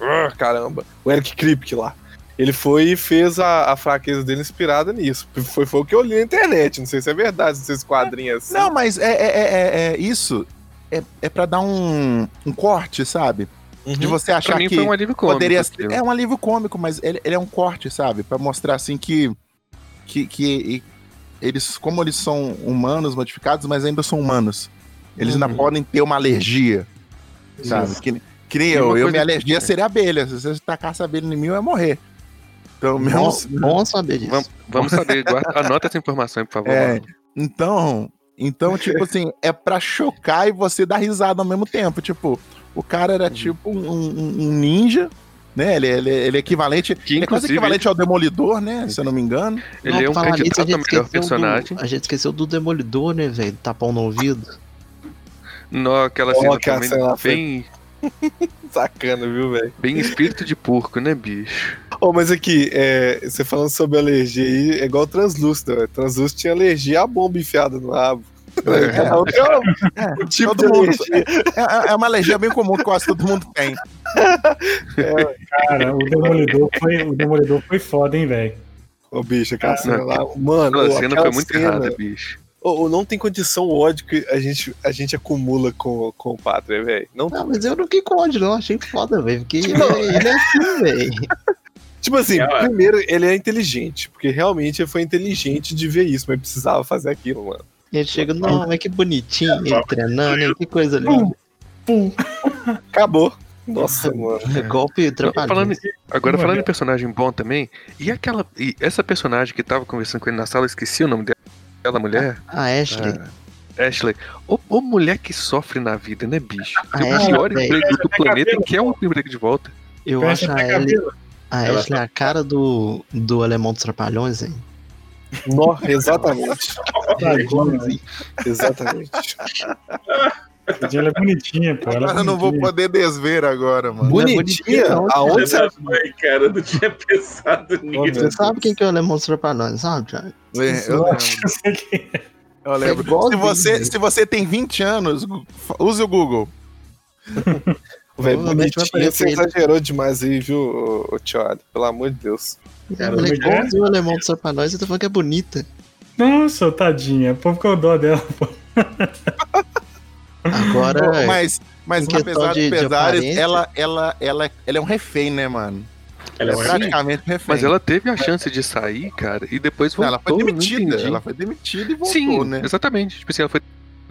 Uh, caramba. O Eric Kripke lá ele foi e fez a, a fraqueza dele inspirada nisso. Foi, foi o que eu li na internet. Não sei se é verdade, se esse quadrinho assim. Não, mas é, é, é, é isso. É, é para dar um, um corte, sabe? Uhum. De você achar pra mim que foi um alívio cômico, poderia ser. É um alívio cômico, mas ele, ele é um corte, sabe? para mostrar assim que, que, que eles, como eles são humanos modificados, mas ainda são humanos. Eles uhum. ainda podem ter uma alergia, sabe? Que, que nem eu, eu minha alergia seria abelha. Se você tacasse abelha em mim, eu ia morrer. Então, bom, bom saber disso. Vamos, vamos saber, guarda, anota essa informação, por favor. É, então, então, tipo assim, é pra chocar e você dar risada ao mesmo tempo. Tipo, o cara era uhum. tipo um, um, ninja, né? Ele, ele, ele é equivalente. Que, ele é quase equivalente ao Demolidor, né? Se eu não me engano. Ele não, é um candidato nisso, a melhor personagem. Do, a gente esqueceu do Demolidor, né, velho? Tapão no ouvido. Não, aquela cena oh, também bem. Sacana, viu, velho? Bem espírito de porco, né, bicho? Oh, mas aqui, é, você falando sobre alergia aí, é igual translúcido. Né? Translúcido tinha alergia à bomba enfiada no rabo. É, é, é, tipo todo mundo, é, é, uma alergia bem comum que quase todo mundo tem. É, cara, o Demolidor foi, o Demolidor foi foda, hein, velho. Ô, bicho, aquela cena lá. Mano, a cena foi muito cena, errada, bicho. Ou, não tem condição o ódio que a gente, a gente acumula com, com o Pátria, velho. Não, não, mas eu não fiquei com ódio, não. Achei foda, velho. Porque ele, é, ele é assim, velho. Tipo assim, é, primeiro, ele é inteligente, porque realmente ele foi inteligente de ver isso, mas precisava fazer aquilo, mano. E ele chega, não, mas que bonitinho, ele treinando, que coisa linda. Pum, Acabou. Nossa, mano. É golpe falando, Agora, falando em personagem bom também, e aquela. E essa personagem que tava conversando com ele na sala, esqueci o nome dela, aquela mulher? A Ashley. Ah, Ashley. Ô, ô, mulher que sofre na vida, né, bicho? Tem o pior emprego do planeta e quer um emprego de volta. Eu acho a Ellie, a Ashley é a cara do, do Alemão dos Trapalhões, hein? Nossa, exatamente. exatamente. Ela é bonitinha, pô. Ela é eu não vou poder desver agora, mano. Bonitinha? É bonitinha Aonde você foi, cara? Eu não tinha pensado nisso. Você sabe quem que é o Lemon Trapalhões, sabe, Thiago? É, eu lembro. Eu lembro. Se você, se você tem 20 anos, use o Google. Velho, bonitinho, você exagerou demais aí, viu, Thiago? Pelo amor de Deus. É igualzinho o alemão do Sarpanóis e tu falando que é bonita. Nossa, tadinha. O povo com o dó dela, pô. Agora. mas, mas apesar de, pesares, de ela, ela, ela, ela é um refém, né, mano? Ela é praticamente um refém. Mas ela teve a chance de sair, cara, e depois voltou. Ela foi demitida. Ela foi demitida e voltou, Sim, né? Exatamente. Tipo assim, ela foi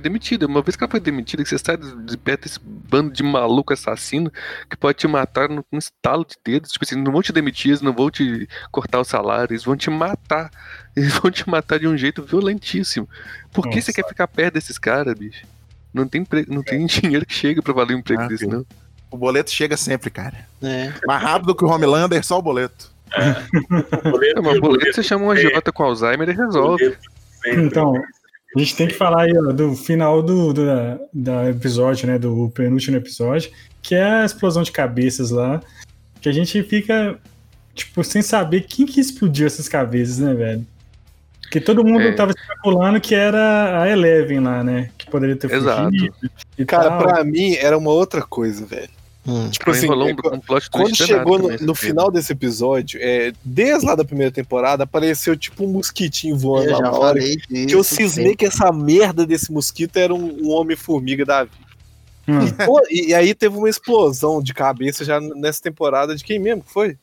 demitida. Uma vez que ela foi demitida, que você sai de perto desse bando de maluco assassino que pode te matar num estalo de dedos. Tipo assim, não vão te demitir, eles não vão te cortar o salário, eles vão te matar. Eles vão te matar de um jeito violentíssimo. Por Nossa. que você quer ficar perto desses caras, bicho? Não tem, pre... não tem dinheiro que chega pra valer um emprego ah, desse, não. O boleto chega sempre, cara. É. Mais rápido que o Homelander, só o boleto. É. o boleto, é, mas o boleto você chama um agiota com Alzheimer e resolve. Então, a gente tem que falar aí ó, do final do, do da, episódio, né? Do penúltimo episódio, que é a explosão de cabeças lá. Que a gente fica, tipo, sem saber quem que explodiu essas cabeças, né, velho? Porque todo mundo é. tava especulando que era a Eleven lá, né? Que poderia ter Exato. fugido. Cara, tal. pra mim era uma outra coisa, velho. Hum, tipo assim, um, um quando chegou no, no final desse episódio, é, desde lá da primeira temporada, apareceu tipo um mosquitinho voando eu lá na hora. que eu cismei que essa merda desse mosquito era um, um Homem-Formiga da vida. Hum. E, pô, e, aí teve uma explosão de cabeça já nessa temporada de quem mesmo que foi?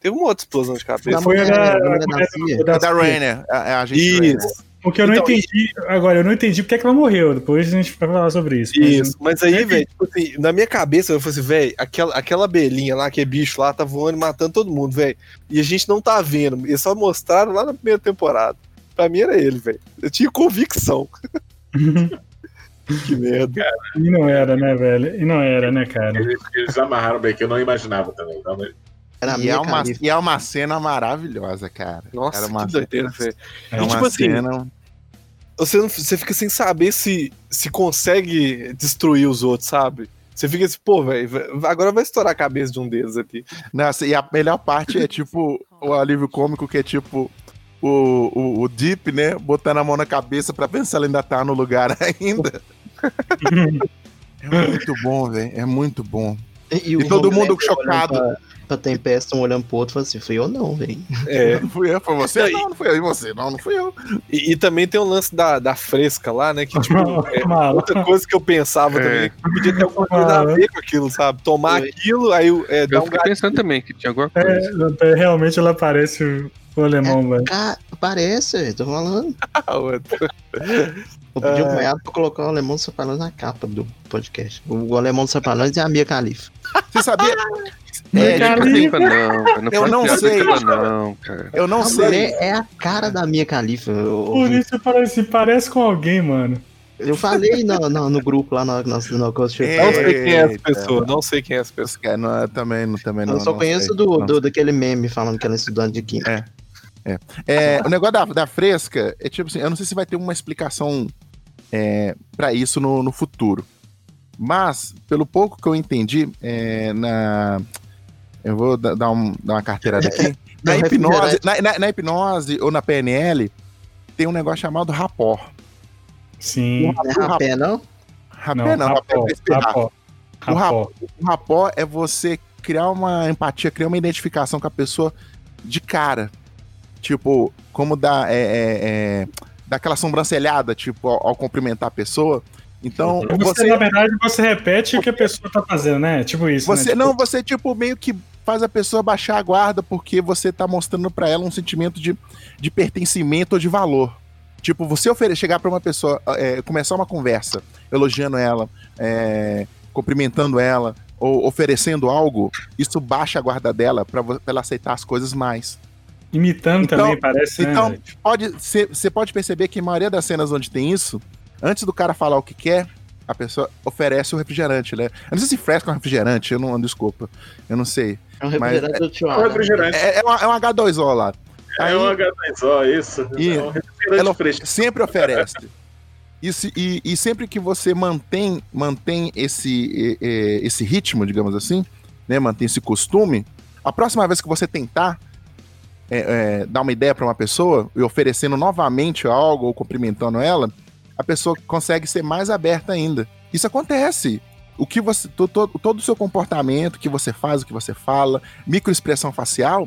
Teve uma outra explosão de cabeça. Foi a da, da, da Rainer. A, a Isso. Porque eu não então, entendi. Agora, eu não entendi porque é que ela morreu. Depois a gente vai falar sobre isso. Isso, mas, mas aí, velho, tipo assim, na minha cabeça, eu falei assim, velho, aquela, aquela abelhinha lá, que é bicho lá, tá voando e matando todo mundo, velho. E a gente não tá vendo. Eles só mostraram lá na primeira temporada. Pra mim era ele, velho. Eu tinha convicção. que merda. Cara, e não era, né, velho? E não era, né, cara? Eles, eles amarraram bem, que eu não imaginava também. Então, e, é uma, e é uma cena maravilhosa, cara. Nossa, Era uma que doideira, velho. É e, uma tipo assim, cena... Você, não, você fica sem saber se, se consegue destruir os outros, sabe? Você fica assim, pô, velho, agora vai estourar a cabeça de um deles aqui. Nossa, e a melhor parte é tipo o alívio cômico, que é tipo o, o, o Deep, né? Botando a mão na cabeça pra ver se ela ainda tá no lugar ainda. é muito bom, velho. É muito bom. E, e todo mundo chocado pra Tempesta um olhando pro outro e falando assim, fui eu não, velho. É. Não fui eu, foi você? Não, não fui eu. E você? Não, não fui eu. E, e também tem o lance da, da fresca lá, né? Que, tipo, é, outra coisa que eu pensava é. também, que podia ter alguma coisa a ver com aquilo, sabe? Tomar aquilo, aí é, dar eu um fiquei pensando também que tinha alguma é, coisa. É, realmente ela parece o alemão, velho. É, parece, tô falando. Eu pedi um cunhado pra colocar o Alemão dos Sapalões na capa do podcast. O Alemão dos Sapalões é a Mia Califa. Você sabia? É, assim, não, não eu não sei. Não, cara. Eu não a sei. É a cara da minha califa. Por isso parece, parece com alguém, mano. Eu falei no, no, no grupo lá no, no, no Ghost Não sei quem é essa pessoa, não sei quem é essa pessoa. Não, também, não, também não. Eu só não conheço sei, do, do, daquele meme falando que ela é estudante de química. É. É. é o negócio da, da fresca é tipo assim, eu não sei se vai ter uma explicação é, para isso no, no futuro. Mas, pelo pouco que eu entendi, é, na, eu vou dar, um, dar uma carteirada aqui. Na hipnose, na, na, na, hipnose ou na PNL, tem um negócio chamado rapó. Sim. Não é rapé, não? Rapé não, rapé é rapó. O, rapó. o rapó é você criar uma empatia, criar uma identificação com a pessoa de cara. Tipo, como dá, é, é, é, aquela sobrancelhada, tipo, ao, ao cumprimentar a pessoa. Então, você, você, na verdade, você repete o que a pessoa tá fazendo, né? Tipo isso. Né? Você, né? Não, você, tipo, meio que faz a pessoa baixar a guarda porque você tá mostrando para ela um sentimento de, de pertencimento ou de valor. Tipo, você oferecer, chegar para uma pessoa, é, começar uma conversa, elogiando ela, é, cumprimentando ela, ou oferecendo algo, isso baixa a guarda dela para ela aceitar as coisas mais. Imitando então, também, parece. Né, então, né? pode, você pode perceber que a maioria das cenas onde tem isso, antes do cara falar o que quer, a pessoa oferece o refrigerante, né? Eu não sei se fresco é um refrigerante, eu não, desculpa. Eu não sei. É um refrigerante mas, do tio, é, um refrigerante. É, é, uma, é um H2O lá. É Aí, um H2O, isso. E é um ela sempre oferece. E, se, e, e, sempre que você mantém, mantém esse, esse ritmo, digamos assim, né, mantém esse costume, a próxima vez que você tentar é, é, dar uma ideia para uma pessoa e oferecendo novamente algo ou cumprimentando ela, a pessoa consegue ser mais aberta ainda. Isso acontece. O que você. todo todo o seu comportamento, o que você faz, o que você fala, microexpressão facial,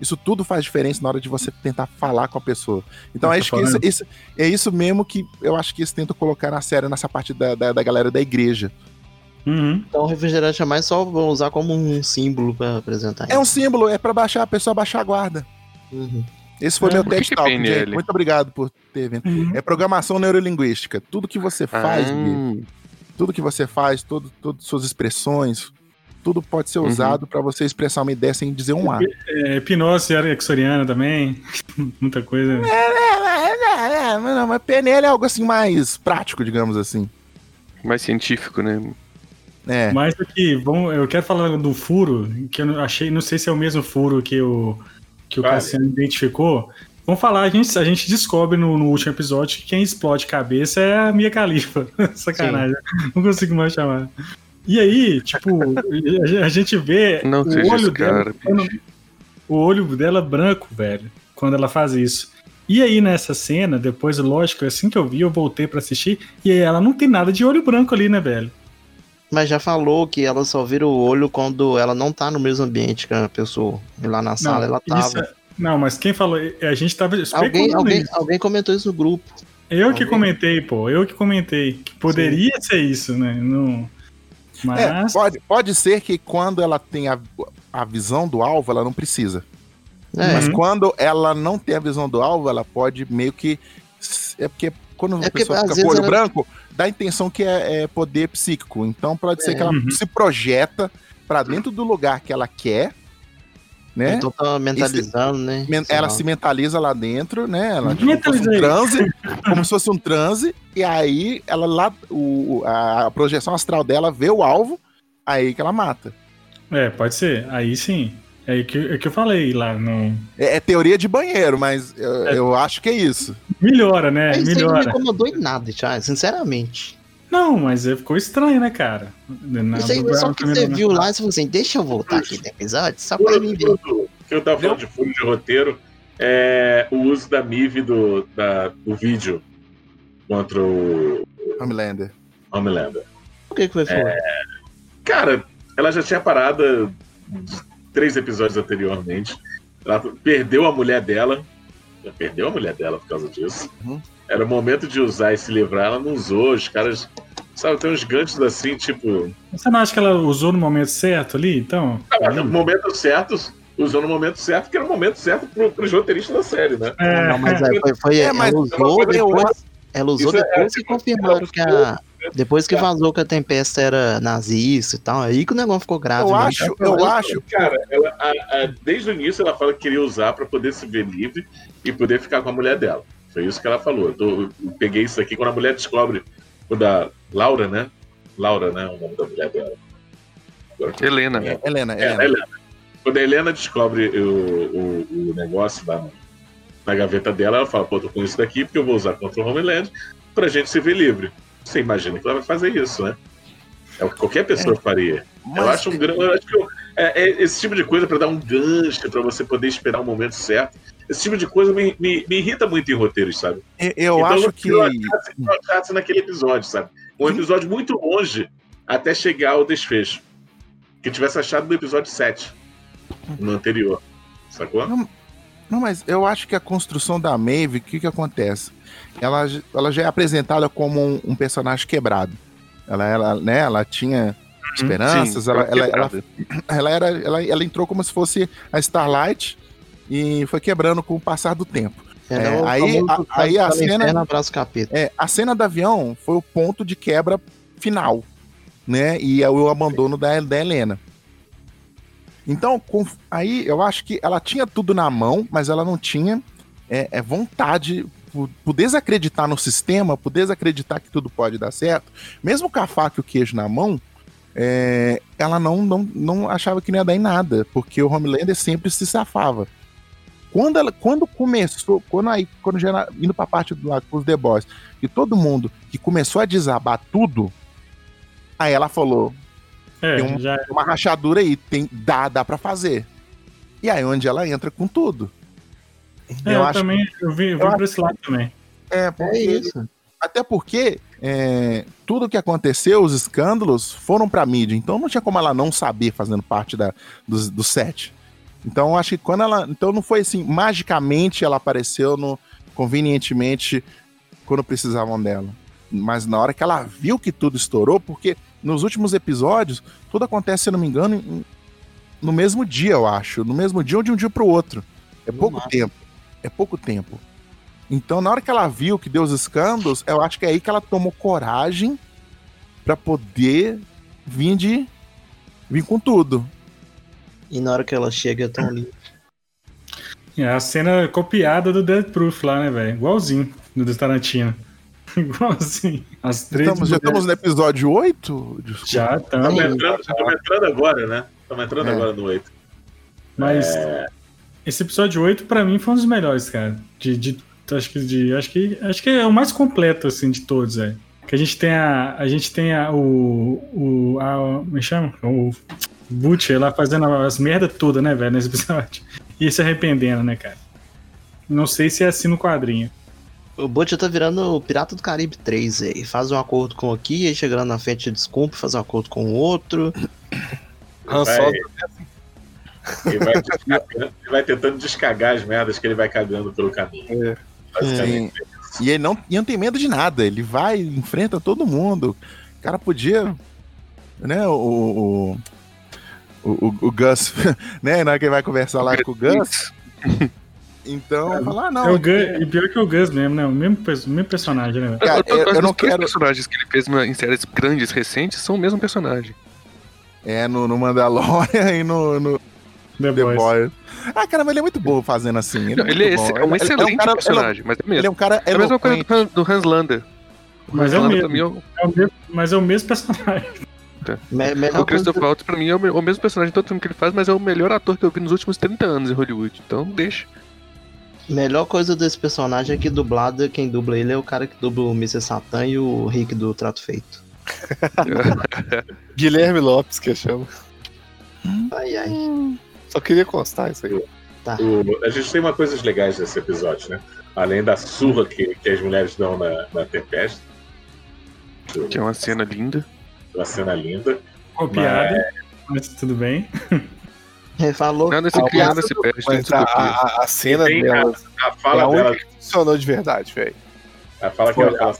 isso tudo faz diferença na hora de você tentar falar com a pessoa. Então acho que isso, isso, é isso mesmo que eu acho que eles tentam colocar na série, nessa parte da, da, da galera da igreja. Uhum. Então o refrigerante é mais só vão usar como um símbolo para apresentar. É um símbolo, é para baixar a pessoa baixar a guarda. Uhum. Esse foi é, meu TED Talk, gente. Muito obrigado por ter vindo. Uhum. É programação neurolinguística. Tudo que você faz, ah. tudo que você faz, todo, todas suas expressões, tudo pode ser uhum. usado uhum. para você expressar uma ideia sem dizer um A. É, hipnose exoriana também, muita coisa. É, é, é, é, não, mas PNL é algo assim mais prático, digamos assim. Mais científico, né? É. Mas aqui, vamos, eu quero falar do furo, que eu achei, não sei se é o mesmo furo que o, que o Cassiano identificou. Vamos falar, a gente, a gente descobre no, no, último episódio que quem explode cabeça é a Mia Khalifa. Sacanagem. Sim. Não consigo mais chamar. E aí, tipo, a gente vê Não o olho dela. Cara, o olho dela branco, velho, quando ela faz isso. E aí, nessa cena, depois, lógico, assim que eu vi, eu voltei para assistir, e aí ela não tem nada de olho branco ali, né, velho? Mas já falou que ela só vira o olho quando ela não tá no mesmo ambiente que a pessoa. E lá na sala não, ela tava. É... Não, mas quem falou? A gente tava alguém, alguém, alguém comentou isso no grupo. Eu alguém? que comentei, pô. Eu que comentei. Que poderia Sim. ser isso, né? Não... Mas... É, pode, pode ser que quando ela tem a, a visão do alvo, ela não precisa. É. Mas quando ela não tem a visão do alvo, ela pode meio que. É porque quando é a pessoa fica com o olho ela... branco, dá a intenção que é, é poder psíquico. Então pode ser é. que ela uhum. se projeta para dentro do lugar que ela quer. Né? Então tá mentalizando, né? Ela se mentaliza lá dentro, né? Ela, tipo, como, se um transe, como se fosse um transe, e aí ela lá, o, a projeção astral dela vê o alvo, aí que ela mata. É, pode ser. Aí sim. É que, é que eu falei lá no. É, é teoria de banheiro, mas eu, é. eu, acho que é isso. Melhora, né? Isso Melhora. não me incomodou em nada, Thiago, sinceramente. Não, mas ficou estranho, né, cara? Na, Isso aí, só que você viu lá e falou assim: deixa eu voltar aqui no episódio, só pra mim ver. O que eu tava falando de fundo de roteiro é o uso da MIV do, da, do vídeo contra o. Homelander. Homelander. O que, que foi? É, cara, ela já tinha parado três episódios anteriormente. Ela perdeu a mulher dela. Já perdeu a mulher dela por causa disso. Uhum. Era o momento de usar e se livrar, ela não usou. Os caras. Sabe, tem uns ganchos assim, tipo. Você não acha que ela usou no momento certo ali, então? Ah, no momento certo, usou no momento certo, que era o momento certo pro, pros roteiristas da série, né? É, não, mas é, foi, foi, é, mas ela usou depois, ela usou depois é, que confirmaram que a, depois que vazou que a Tempesta era nazista e tal, aí que o negócio ficou grave. Eu né? acho, eu, eu acho. Cara, ela, a, a, desde o início ela fala que queria usar para poder se ver livre e poder ficar com a mulher dela. Foi isso que ela falou. Eu, tô, eu peguei isso aqui quando a mulher descobre, quando a Laura, né? Laura, né? O nome da mulher dela. Agora, Helena. É, Helena, é, Helena. Helena. Quando a Helena descobre o, o, o negócio na, na gaveta dela, ela fala, pô, tô com isso daqui porque eu vou usar contra o Homeland pra gente se ver livre. Você imagina que ela vai fazer isso, né? É o que qualquer pessoa é, faria. Eu acho um grande. acho que eu, é, é, esse tipo de coisa para dar um gancho, para você poder esperar o momento certo. Esse tipo de coisa me, me, me irrita muito em roteiros, sabe? Eu, eu então, acho que. Eu naquele episódio, sabe? Um episódio muito longe até chegar ao desfecho. Que tivesse achado no episódio 7, no anterior. Sacou? Não, não, mas eu acho que a construção da Maeve, o que, que acontece? ela, ela já é apresentada como um, um personagem quebrado. Ela, ela, né, ela tinha uhum. esperanças, Sim, ela, ela, ela, ela, era, ela, ela entrou como se fosse a Starlight e foi quebrando com o passar do tempo. É, é, aí, a, aí a cena, é, a cena do avião foi o ponto de quebra final, né? E é o abandono da, da Helena. Então, com, aí eu acho que ela tinha tudo na mão, mas ela não tinha é, é vontade por, desacreditar no sistema, por desacreditar que tudo pode dar certo, mesmo com a faca e o queijo na mão, é, ela não, não, não achava que não ia dar em nada, porque o Homelander sempre se safava. Quando, ela, quando começou, quando aí, quando já era, indo pra parte do lado com os The Boys, e todo mundo que começou a desabar tudo, aí ela falou: é, tem, um, já... É. uma rachadura aí, tem, dá, dá pra fazer. E aí onde ela entra com tudo. É, eu, eu também, eu vi, eu vi eu esse lado também. É, porque, é isso. Até porque é, tudo que aconteceu, os escândalos, foram pra mídia. Então não tinha como ela não saber fazendo parte da, do, do set. Então acho que quando ela. Então não foi assim, magicamente ela apareceu no. convenientemente quando precisavam dela. Mas na hora que ela viu que tudo estourou, porque nos últimos episódios, tudo acontece, se eu não me engano, no mesmo dia, eu acho. No mesmo dia ou de um dia pro outro. É pouco tempo. É pouco tempo. Então, na hora que ela viu que deu os escândalos, eu acho que é aí que ela tomou coragem para poder vir de vir com tudo. E na hora que ela chega, é tão linda. É a cena copiada do Dead Proof lá, né, velho? Igualzinho do Tarantino. Igualzinho. As três estamos, já estamos no episódio 8? Desculpa. Já estamos. Estamos entrando, estamos entrando agora, né? Estamos entrando é. agora no 8. Mas é... esse episódio 8, pra mim, foi um dos melhores, cara. De, de acho que de, acho que acho que é o mais completo assim de todos, é. Que a gente tem a a gente tem a, o o a, me é chama o Butcher lá fazendo as merda toda, né, velho, nesse episódio. E se arrependendo, né, cara? Não sei se é assim no quadrinho. O Butcher tá virando o Pirata do Caribe 3 aí. Faz um acordo com aqui, aí chegando na frente desculpa, faz um acordo com o outro. Han Solo ele vai, ele vai tentando descagar as merdas que ele vai cagando pelo caminho. É. Sim. E ele não, e não tem medo de nada, ele vai, enfrenta todo mundo. O cara podia. Né, o. O, o, o Gus, né? Na hora que ele vai conversar lá com o Gus. Então, é, falar, ah, não. É o Gus, e pior que o Gus mesmo, né? O mesmo, o mesmo personagem, né? Cara, eu, eu, eu não quero. Os personagens que ele fez em séries grandes recentes são o mesmo personagem. É, no, no Mandalorian e no, no The, The Boys. Boys. Ah, cara, mas ele é muito bom fazendo assim. Ele, é, ele é, é, um excelente é um cara, personagem, mas é mesmo. Ele é um cara É a mesma coisa do, do Hans Lander. Mas é, o mesmo, é o mesmo, mas é o mesmo personagem. Tá. Me, o Christopher Waltz, pra mim, é o, mesmo personagem todo filme que ele faz, mas é o melhor ator que eu vi nos últimos 30 anos em Hollywood. Então, deixa. Melhor coisa desse personagem é que dublado, quem dubla ele é o cara que dubla o Mr. Satan e o Rick do Trato Feito. Guilherme Lopes, que eu chamo. Ai, ai. Só queria constar isso aí. Tá. O, a gente tem uma coisas legais nesse episódio, né? Além da surra que, que as mulheres dão na, na Tempesta. Que é uma cena linda. Uma cena linda. Copiada, mas... mas tudo bem. Ele falou. Nada se cria, nada se perde. Mas a, a, a, cena dela. A, a fala é a dela. Que funcionou de verdade, velho. A fala que ela fala,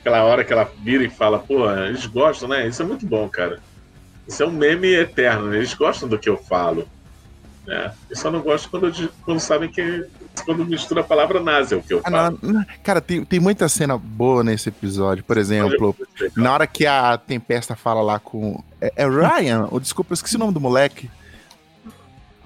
aquela hora que ela vira e fala, pô, eles gostam, né? Isso é muito bom, cara. Isso é um meme eterno, né? Eles gostam do que eu falo. Né? Eu só não gosto quando, quando sabem que quando mistura a palavra nazi, é o que eu ah, falo. Não, cara, tem, tem muita cena boa nesse episódio. Por exemplo, na hora que a Tempesta fala lá com. É, é Ryan? Ou desculpa, eu esqueci o nome do moleque.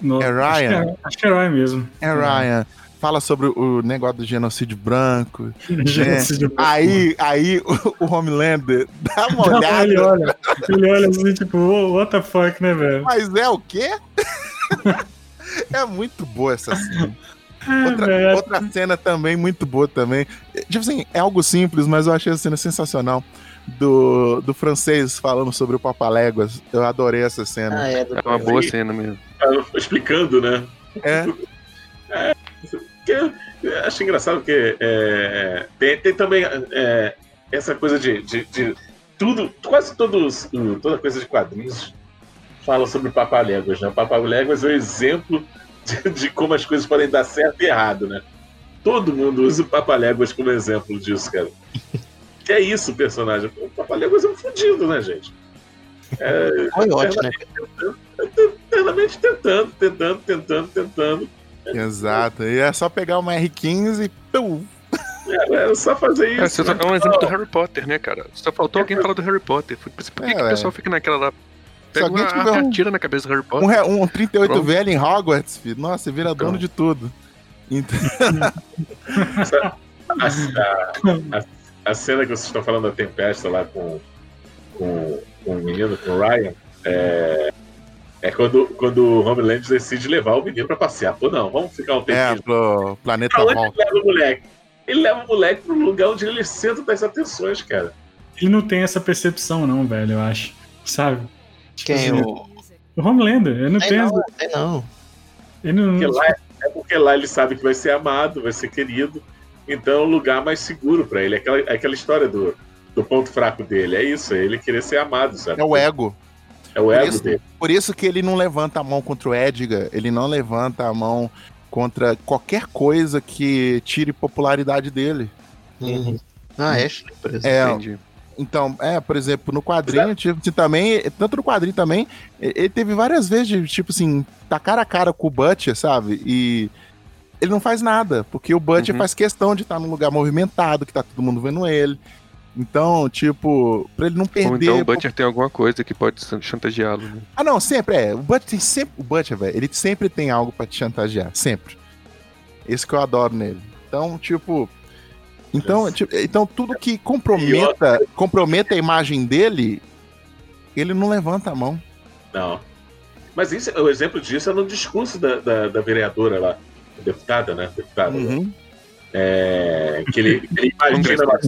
No, é Ryan? Acho que é, acho que é Ryan mesmo. É Ryan fala sobre o negócio do genocídio branco. genocídio né? branco. Aí, aí o, o Homelander dá uma olhada. Ele olha, ele olha assim, tipo, what the fuck, né, velho? Mas é o quê? é muito boa essa cena. É, outra, outra cena também muito boa também. Tipo assim, é algo simples, mas eu achei a cena sensacional. Do, do francês falando sobre o Papaléguas. Eu adorei essa cena. Ah, é, é uma boa cena mesmo. Explicando, né? É. é acho engraçado porque é, tem, tem, também é, essa coisa de, de, de, tudo, quase todos, toda coisa de quadrinhos fala sobre Papaléguas, né? Papaléguas é o exemplo de, de, como as coisas podem dar certo e errado, né? Todo mundo usa o Papaléguas como exemplo disso, cara. Que é isso o personagem. O Papaléguas é um fudido, né, gente? É, Foi ótimo, né? Eternamente tentando, tentando, tentando, tentando. Exato. E é só pegar uma R15 e. Pum. É, é só fazer isso. É, você né? é um exemplo do Harry Potter, né, cara? Só faltou alguém falar do Harry Potter. Por que, é, que o pessoal fica naquela lá? Pega uma, tiver um, atira na cabeça do Harry Potter. Um, um 38 Pronto. velho em Hogwarts, filho. Nossa, você vira dono de tudo. Então... a, a, a, cena que vocês estão falando da tempesta lá com, com, com o menino, com o Ryan, é, é quando, quando o Homeland decide levar o menino pra passear. Pô, não, vamos ficar um tempinho. É, pro planeta pra onde leva o moleque? ele leva o moleque pro lugar onde ele é centro das atenções, cara. Ele não tem essa percepção, não, velho, eu acho. Sabe? Tipo Quem? Assim, o... o Homelander. Ele não tem. Não, não. Ele não... Porque lá, é, é porque lá ele sabe que vai ser amado, vai ser querido. Então é um lugar mais seguro para ele. É aquela, é aquela história do, do ponto fraco dele. É isso, é ele querer ser amado, sabe? É o ego. É o ego por isso, dele. Por isso que ele não levanta a mão contra o Edgar, ele não levanta a mão contra qualquer coisa que tire popularidade dele. Uhum. Ah, Ashley, por exemplo. É, Entendi. Então, é, por exemplo, no quadrinho, tipo, assim, também, tanto no quadrinho também, ele teve várias vezes de, tipo assim, tá cara a cara com o Butcher, sabe? E ele não faz nada, porque o Butcher uhum. faz questão de estar num lugar movimentado, que tá todo mundo vendo ele. Então, tipo, pra ele não perder. Ou então o Butcher tem alguma coisa que pode chantageá-lo, né? Ah, não, sempre é. O Butcher tem sempre. O Butcher, velho, ele sempre tem algo para te chantagear. Sempre. Esse que eu adoro nele. Então, tipo. Então, tipo, então tudo que comprometa, comprometa a imagem dele, ele não levanta a mão. Não. Mas isso, o exemplo disso é no discurso da, da, da vereadora lá, deputada, né? Deputada. Uhum. É, que ele, ele imagina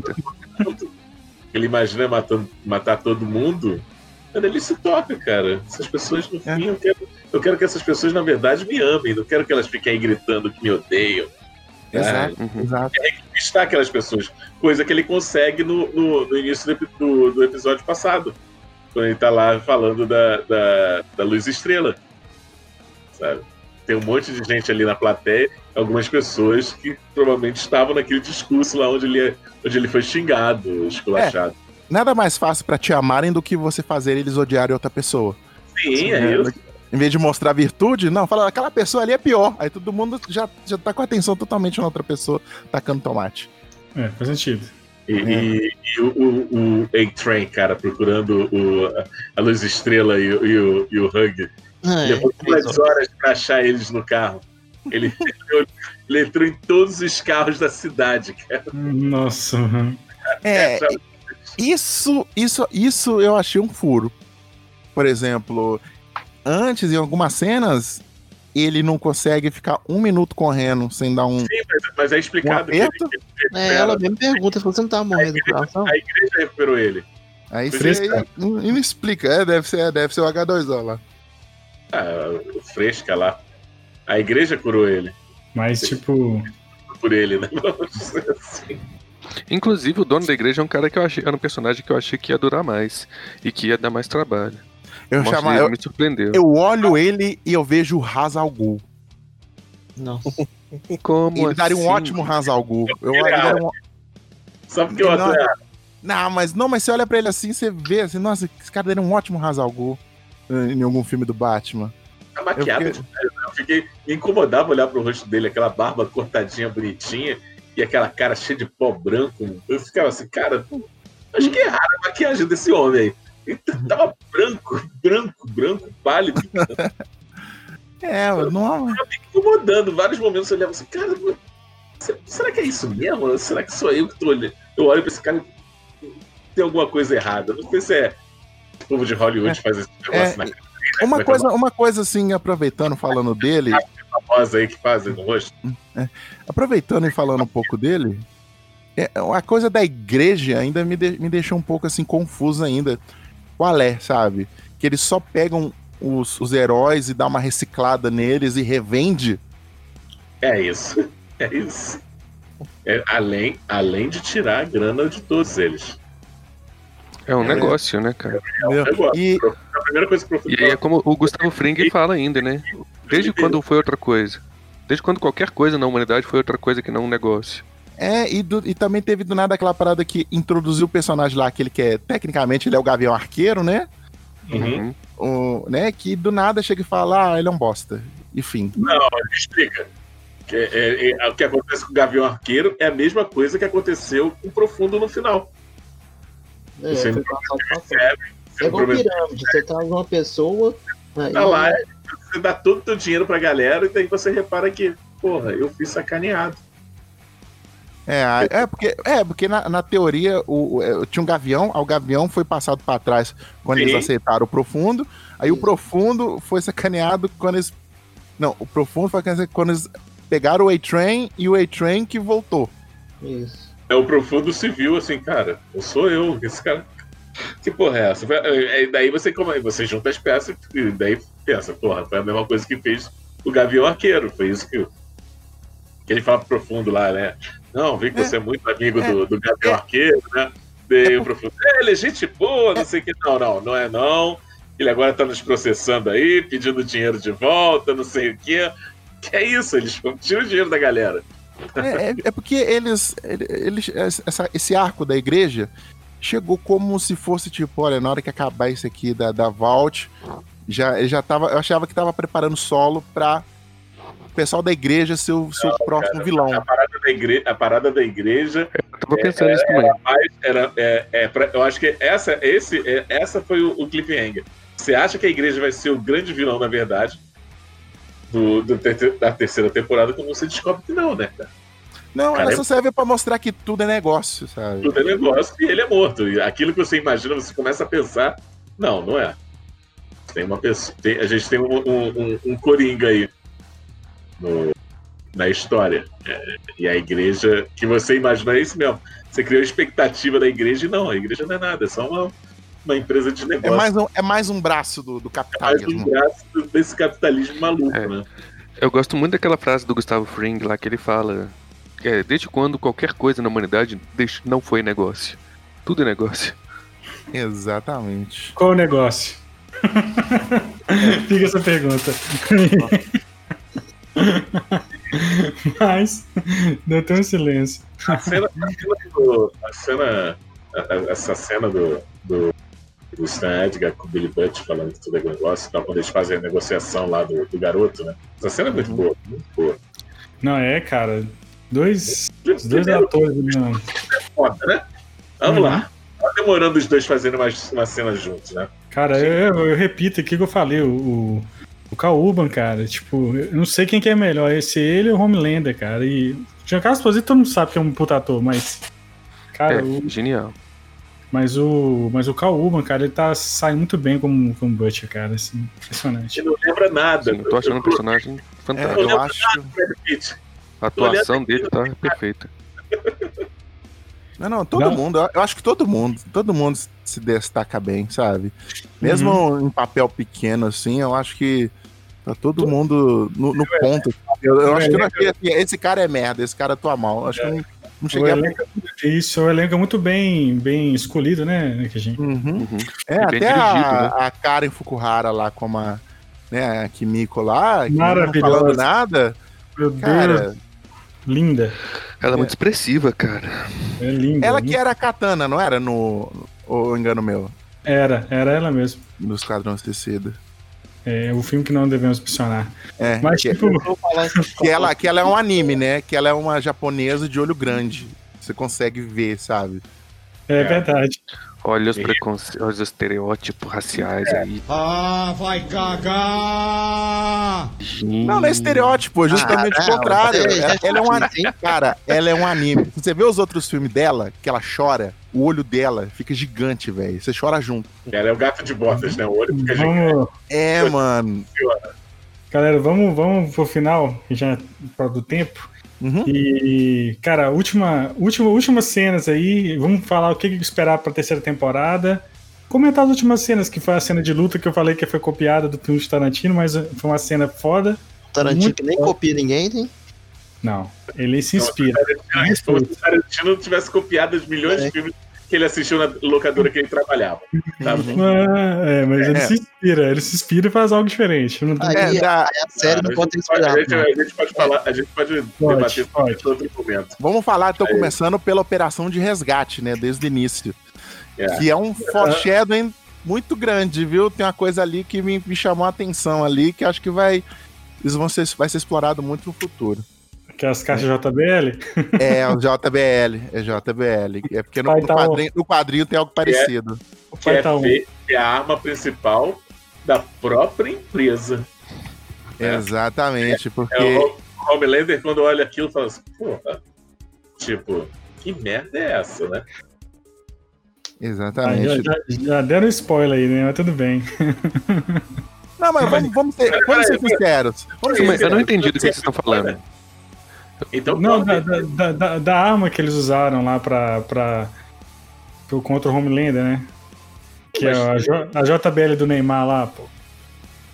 ele imagina matando, matar todo mundo, ele se toca, cara. Essas pessoas, no fim, eu quero, eu quero que essas pessoas, na verdade, me amem. Não quero que elas fiquem aí gritando que me odeiam. Exato, é, uhum. exato. É aquelas pessoas. Coisa que ele consegue no, no, no início do, do, do, episódio passado. Quando ele tá lá falando da, da, da Luz Estrela. Sabe? Tem um monte de gente ali na plateia, algumas pessoas que provavelmente estavam naquele discurso lá onde ele, onde ele foi xingado, esculachado. É, nada mais fácil para te amarem do que você fazer eles odiarem outra pessoa. Sim, é, isso. Em vez de mostrar virtude, não, fala, aquela pessoa ali é pior. Aí todo mundo já, já tá com a atenção totalmente na outra pessoa tacando tomate. É, faz sentido. E, é. e, e o, o, o A-Train, cara, procurando o, a Luz Estrela e, e, o, e o Hug ah, Levou é, duas horas para achar eles no carro. Ele, ele entrou em todos os carros da cidade, cara. Nossa. É, isso, isso, isso eu achei um furo. Por exemplo, antes, em algumas cenas, ele não consegue ficar um minuto correndo sem dar um. Sim, mas, mas é explicado. Um ele, ele, é, ela mesmo pergunta, você não tá morrendo do coração? A igreja recuperou ele. Aí você não, não explica, é, deve ser, deve ser o H2O lá. Ah, fresca lá. A igreja curou ele. Mas, tipo. Por ele, né? assim. Inclusive, o dono da igreja é um cara que eu achei. Era um personagem que eu achei que ia durar mais. E que ia dar mais trabalho. Eu, chamo, eu, me surpreendeu. Eu olho ele e eu vejo o Hazal Ghul. Não. Como ele assim? daria um assim? ótimo Hazal. Eu, eu um... Só porque eu não, não, mas não, mas você olha pra ele assim, você vê assim, nossa, esse cara daria um ótimo Hazal em algum filme do Batman. Tá maquiado eu fiquei... demais, né? Eu fiquei. Me incomodava olhar pro rosto dele, aquela barba cortadinha, bonitinha, e aquela cara cheia de pó branco. Eu ficava assim, cara, acho que é rara a maquiagem desse homem aí. Ele tava branco, branco, branco, pálido. é, não. Eu me incomodando. Vários momentos eu olhava assim, cara, será que é isso mesmo? Será que sou eu que tô olhando? Eu olho pra esse cara e tem alguma coisa errada. Não sei se é povo de Hollywood é, faz esse negócio é, na cara. Uma coisa, uma coisa assim, aproveitando, falando dele. famosa aí que fazem no rosto. É, aproveitando e falando um pouco dele, é, a coisa da igreja ainda me, de, me deixou um pouco assim confuso ainda. Qual é, sabe? Que eles só pegam os, os heróis e dá uma reciclada neles e revende. É isso. É isso. É, além, além de tirar a grana de todos eles. É um negócio, né, cara? É um negócio. E... A primeira coisa que E é como o Gustavo Fring fala ainda, né? Desde quando foi outra coisa? Desde quando qualquer coisa na humanidade foi outra coisa que não um negócio. É, e, do, e também teve do nada aquela parada que introduziu o personagem lá, aquele que é, tecnicamente, ele é o Gavião Arqueiro, né? Uhum. O, né, que do nada chega e fala, ah, ele é um bosta. Enfim. Não, explica. É, é, é, o que acontece com o Gavião Arqueiro é a mesma coisa que aconteceu com o Profundo no final. É, você foi. É igual pirâmide, você traz uma pessoa. Aí... Tá lá, você dá todo o teu dinheiro pra galera e daí você repara que, porra, eu fui sacaneado. É, é porque, é, porque na, na teoria o, o, tinha um gavião, o gavião foi passado para trás quando Sim. eles aceitaram o profundo, aí Sim. o profundo foi sacaneado quando eles. Não, o profundo foi quando eles pegaram o A-Train e o A-Train que voltou. Isso. É o profundo civil, assim, cara, eu sou eu, esse cara. Que porra é essa? É, daí você, como, você junta as peças e daí pensa, porra, foi a mesma coisa que fez o Gavião Arqueiro. Foi isso que, que ele fala profundo lá, né? Não, vi que é, você é muito amigo é, do, do Gavião é, Arqueiro, né? Daí o profundo, é, ele é gente boa, não sei o que. Não, não, não é não. Ele agora tá nos processando aí, pedindo dinheiro de volta, não sei o quê. Que é isso, eles tiram o dinheiro da galera. É, é, é porque eles, eles essa, esse arco da igreja chegou como se fosse tipo, olha, na hora que acabar isso aqui da, da Vault, já, já tava, eu achava que tava preparando solo pra o pessoal da igreja ser o seu Não, próximo cara, vilão. A parada da igreja, a parada da igreja eu tava pensando é, nisso também. Era mais, era, é, é pra, eu acho que essa, esse, é, essa foi o, o cliffhanger. Você acha que a igreja vai ser o grande vilão, na verdade, do, do da terceira temporada, quando você descobre que não, né, cara? Não, cara, ela só serve para mostrar que tudo é negócio, sabe? Tudo é negócio e ele é morto. E aquilo que você imagina, você começa a pensar, não, não é. Tem uma pessoa, tem, a gente tem um, um, um, coringa aí no, na história. É, e a igreja, que você imagina, é isso mesmo. Você criou a expectativa da igreja e não, a igreja não é nada, é só uma, uma empresa de negócio. É mais um, é mais um braço do, do capitalismo. É mais um braço desse capitalismo maluco, é. né? Eu gosto muito daquela frase do Gustavo Fring lá que ele fala é, desde quando qualquer coisa na humanidade não foi negócio? Tudo é negócio. Exatamente. Qual o negócio? Fica essa pergunta. Mas deu até um silêncio. A cena, a cena, do, a cena essa cena do, do, do Stan Edgar com o Billy Butch falando tudo é negócio, tá, quando eles fazem a negociação lá do, do garoto, né? Essa cena é muito uhum. boa, muito boa. Não, é, cara. Dois, dois atores ali, né? É foda, né? Vamos uhum. lá. Tá demorando os dois fazendo uma, uma cena juntos, né? Cara, eu, eu, repito aqui que eu falei, o, o Kauban, cara, tipo, eu não sei quem que é melhor, esse ele ou o Homelander, cara. E Giancarlo Esposito todo mundo sabe que é um puta ator, mas. Cara, é, o, genial. Mas o, mas o Kauban, cara, ele tá saindo muito bem como, como Butcher, cara, assim, impressionante. Ele não lembra nada. Sim, eu tô achando um personagem fantástico. É, eu, eu acho. Nada, a atuação dele tá perfeita. Não, não, todo não. mundo, eu acho que todo mundo, todo mundo se destaca bem, sabe? Mesmo uhum. em papel pequeno, assim, eu acho que tá todo mundo no, no ponto. Eu, eu acho que não assim, esse cara é merda, esse cara atua mal. Acho que eu não, não cheguei o elenco, a... Isso, o elenco é muito bem, bem escolhido, né, Kijin? Uhum. Uhum. É, até dirigido, a, né? a Karen Fukuhara lá, como a, né, a Kimiko lá, que não tá falando nada. Meu cara, Deus Linda. Ela é muito expressiva, cara. É linda. Ela que era a Katana, não era? No. Ou engano meu? Era, era ela mesmo. No Esquadrão Suicida. É o filme que não devemos mencionar. É, Mas, que, tipo... que, ela, que ela é um anime, né? Que ela é uma japonesa de olho grande. Você consegue ver, sabe? É, é. verdade. Olha os preconceitos, olha os estereótipos raciais aí. Ah, vai cagar! Não, não é estereótipo, é justamente ah, o contrário. Ela, ela, é um anime. Cara, ela é um anime. Você vê os outros filmes dela, que ela chora, o olho dela fica gigante, velho. Você chora junto. Ela é o gato de botas, né? O olho fica vamos... gigante. É, mano. Galera, vamos, vamos pro final, que já é do tempo. Uhum. E, cara, última, última, últimas cenas aí. Vamos falar o que esperar pra terceira temporada. Comentar as últimas cenas, que foi a cena de luta que eu falei que foi copiada do filme de Tarantino, mas foi uma cena foda. Tarantino que nem foda. copia ninguém, hein? Não, ele se inspira. Como se Tarantino tivesse copiado os milhões é. de filmes que ele assistiu na locadora que ele trabalhava. Tá ah, é, mas ele é. se inspira, ele se inspira e faz algo diferente. Não tem... aí, é, a, a série não, pode inspirar. A gente, a gente pode falar, a gente pode, pode debater pode. outro momento. Vamos falar, estou começando pela operação de resgate, né? Desde o início. É. Que é um foreshadowing muito grande, viu? Tem uma coisa ali que me, me chamou a atenção ali, que acho que vai. Isso vão ser, vai ser explorado muito no futuro. Que é as caixas JBL? É, o JBL. É JBL. É porque no, no, quadrinho, no quadrinho, tem algo parecido. o que é, tá um. é a arma principal da própria empresa. Exatamente, é, porque. É, o Homelander, quando olha aquilo, fala assim: porra, tipo, que merda é essa, né? Exatamente. Ah, já, já, já, deram spoiler aí, né? Mas tudo bem. Não, mas vamos, vamos, ser, vamos ser sinceros. Vamos ser sinceros. Eu não entendi do que vocês estão falando. Então, não, da, da, da, da, arma que eles usaram lá pra, pra, pro contra o Homelander, né? Que Mas, é a, J, a JBL do Neymar lá, pô.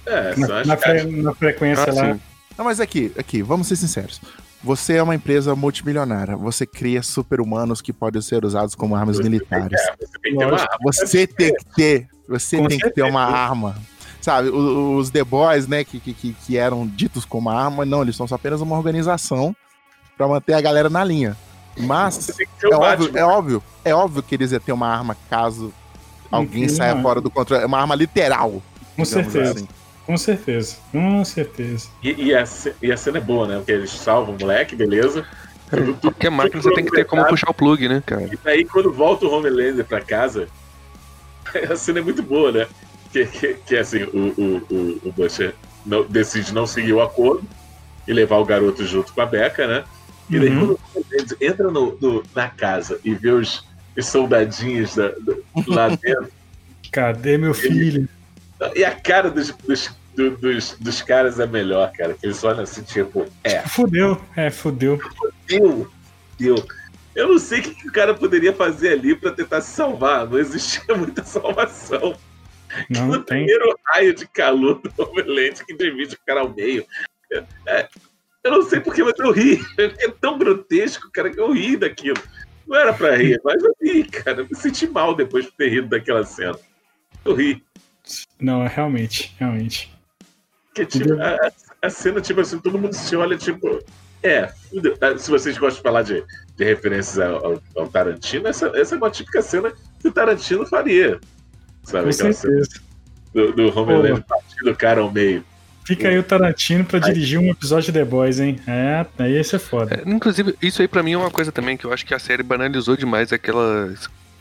É, na, na, fre, na frequência ah, lá. Sim. Não, mas aqui, aqui, vamos ser sinceros. Você é uma empresa multimilionária. Você cria super-humanos que podem ser usados como armas você militares. Tem, você tem, que, ter, você tem que ter. Você tem que ter uma arma. Sabe, os The Boys, né, que, que, que eram ditos como arma, não, eles são só apenas uma organização para manter a galera na linha. Mas é óbvio, é óbvio, é óbvio que eles iam ter uma arma caso alguém saia fora do controle. É uma arma literal. Com certeza. Assim. Com certeza, com certeza. E, e, a, e a cena é boa, né? Porque eles salvam o moleque, beleza. Tudo, tudo, Porque máquina você tem que ter como puxar o plug, né, cara? E aí, quando volta o Homelander pra casa, a cena é muito boa, né? Que, que, que é assim, o, o, o, o Butcher não, decide não seguir o acordo e levar o garoto junto com a Becca, né? E daí, uhum. quando o Homelander entra no, no, na casa e vê os, os soldadinhos da, do, lá dentro. Cadê meu filho? E a cara dos, dos, dos, dos, caras é melhor, cara. Que eles olham assim, tipo, é. Fudeu, é, fudeu. Fudeu, fudeu. Eu não sei o que o cara poderia fazer ali para tentar se salvar. Não existia muita salvação. Não no tem. primeiro raio de calor do Omelete que divide o cara ao meio. É, eu não sei porque, mas eu ri. É tão grotesco, cara, que eu ri daquilo. Não era pra rir, mas eu ri, cara. Eu me senti mal depois de ter rido daquela cena. Eu ri. Não, é realmente, realmente. Que, tipo, a, a, cena, tipo assim, todo mundo se olha, tipo. É, se vocês gostam de falar de, de referências ao, ao, Tarantino, essa, essa é uma típica cena que o Tarantino faria. Sabe? Com certeza. Do, do Homelander partindo o cara ao meio. Fica aí o Tarantino pra dirigir um episódio de The Boys, hein? É, aí isso é foda. É, inclusive, isso aí pra mim é uma coisa também que eu acho que a série banalizou demais aquela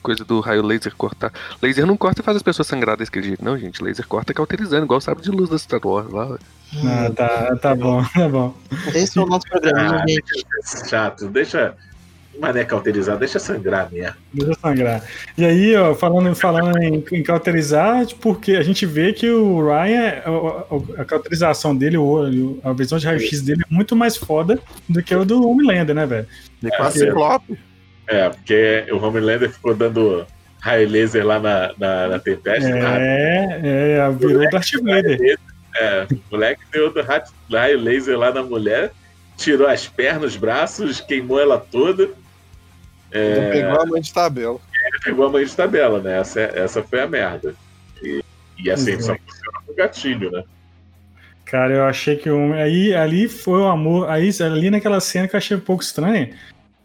coisa do raio laser cortar. Laser não corta e faz as pessoas sangrar desse jeito. Não, gente. Laser corta cauterizando, igual o sabre de luz da Star Wars lá. Ah, tá, tá bom, tá bom. Esse é o nosso programa, ah, gente. Chato, deixa. Mané cauterizar, deixa sangrar mesmo. Deixa sangrar. E aí, ó, falando, falando em, em cauterizar, porque a gente vê que o Ryan, a, a, a cauterização dele, o, a visão de raio-x dele é muito mais foda do que o do Homelander, né, velho? É quase ciclope. É, porque o Homelander ficou dando raio laser lá na, na, na Tempeste. É, é, virou Darth Vader. É, o moleque deu do raio laser lá na mulher, tirou as pernas, os braços, queimou ela toda. É, pegou a mãe de tabela. Ele pegou a mãe de tabela, né? Essa, essa foi a merda. E, e assim, uhum. só funciona com gatilho, né? Cara, eu achei que o aí ali foi o amor, aí ali naquela cena que eu achei um pouco estranho,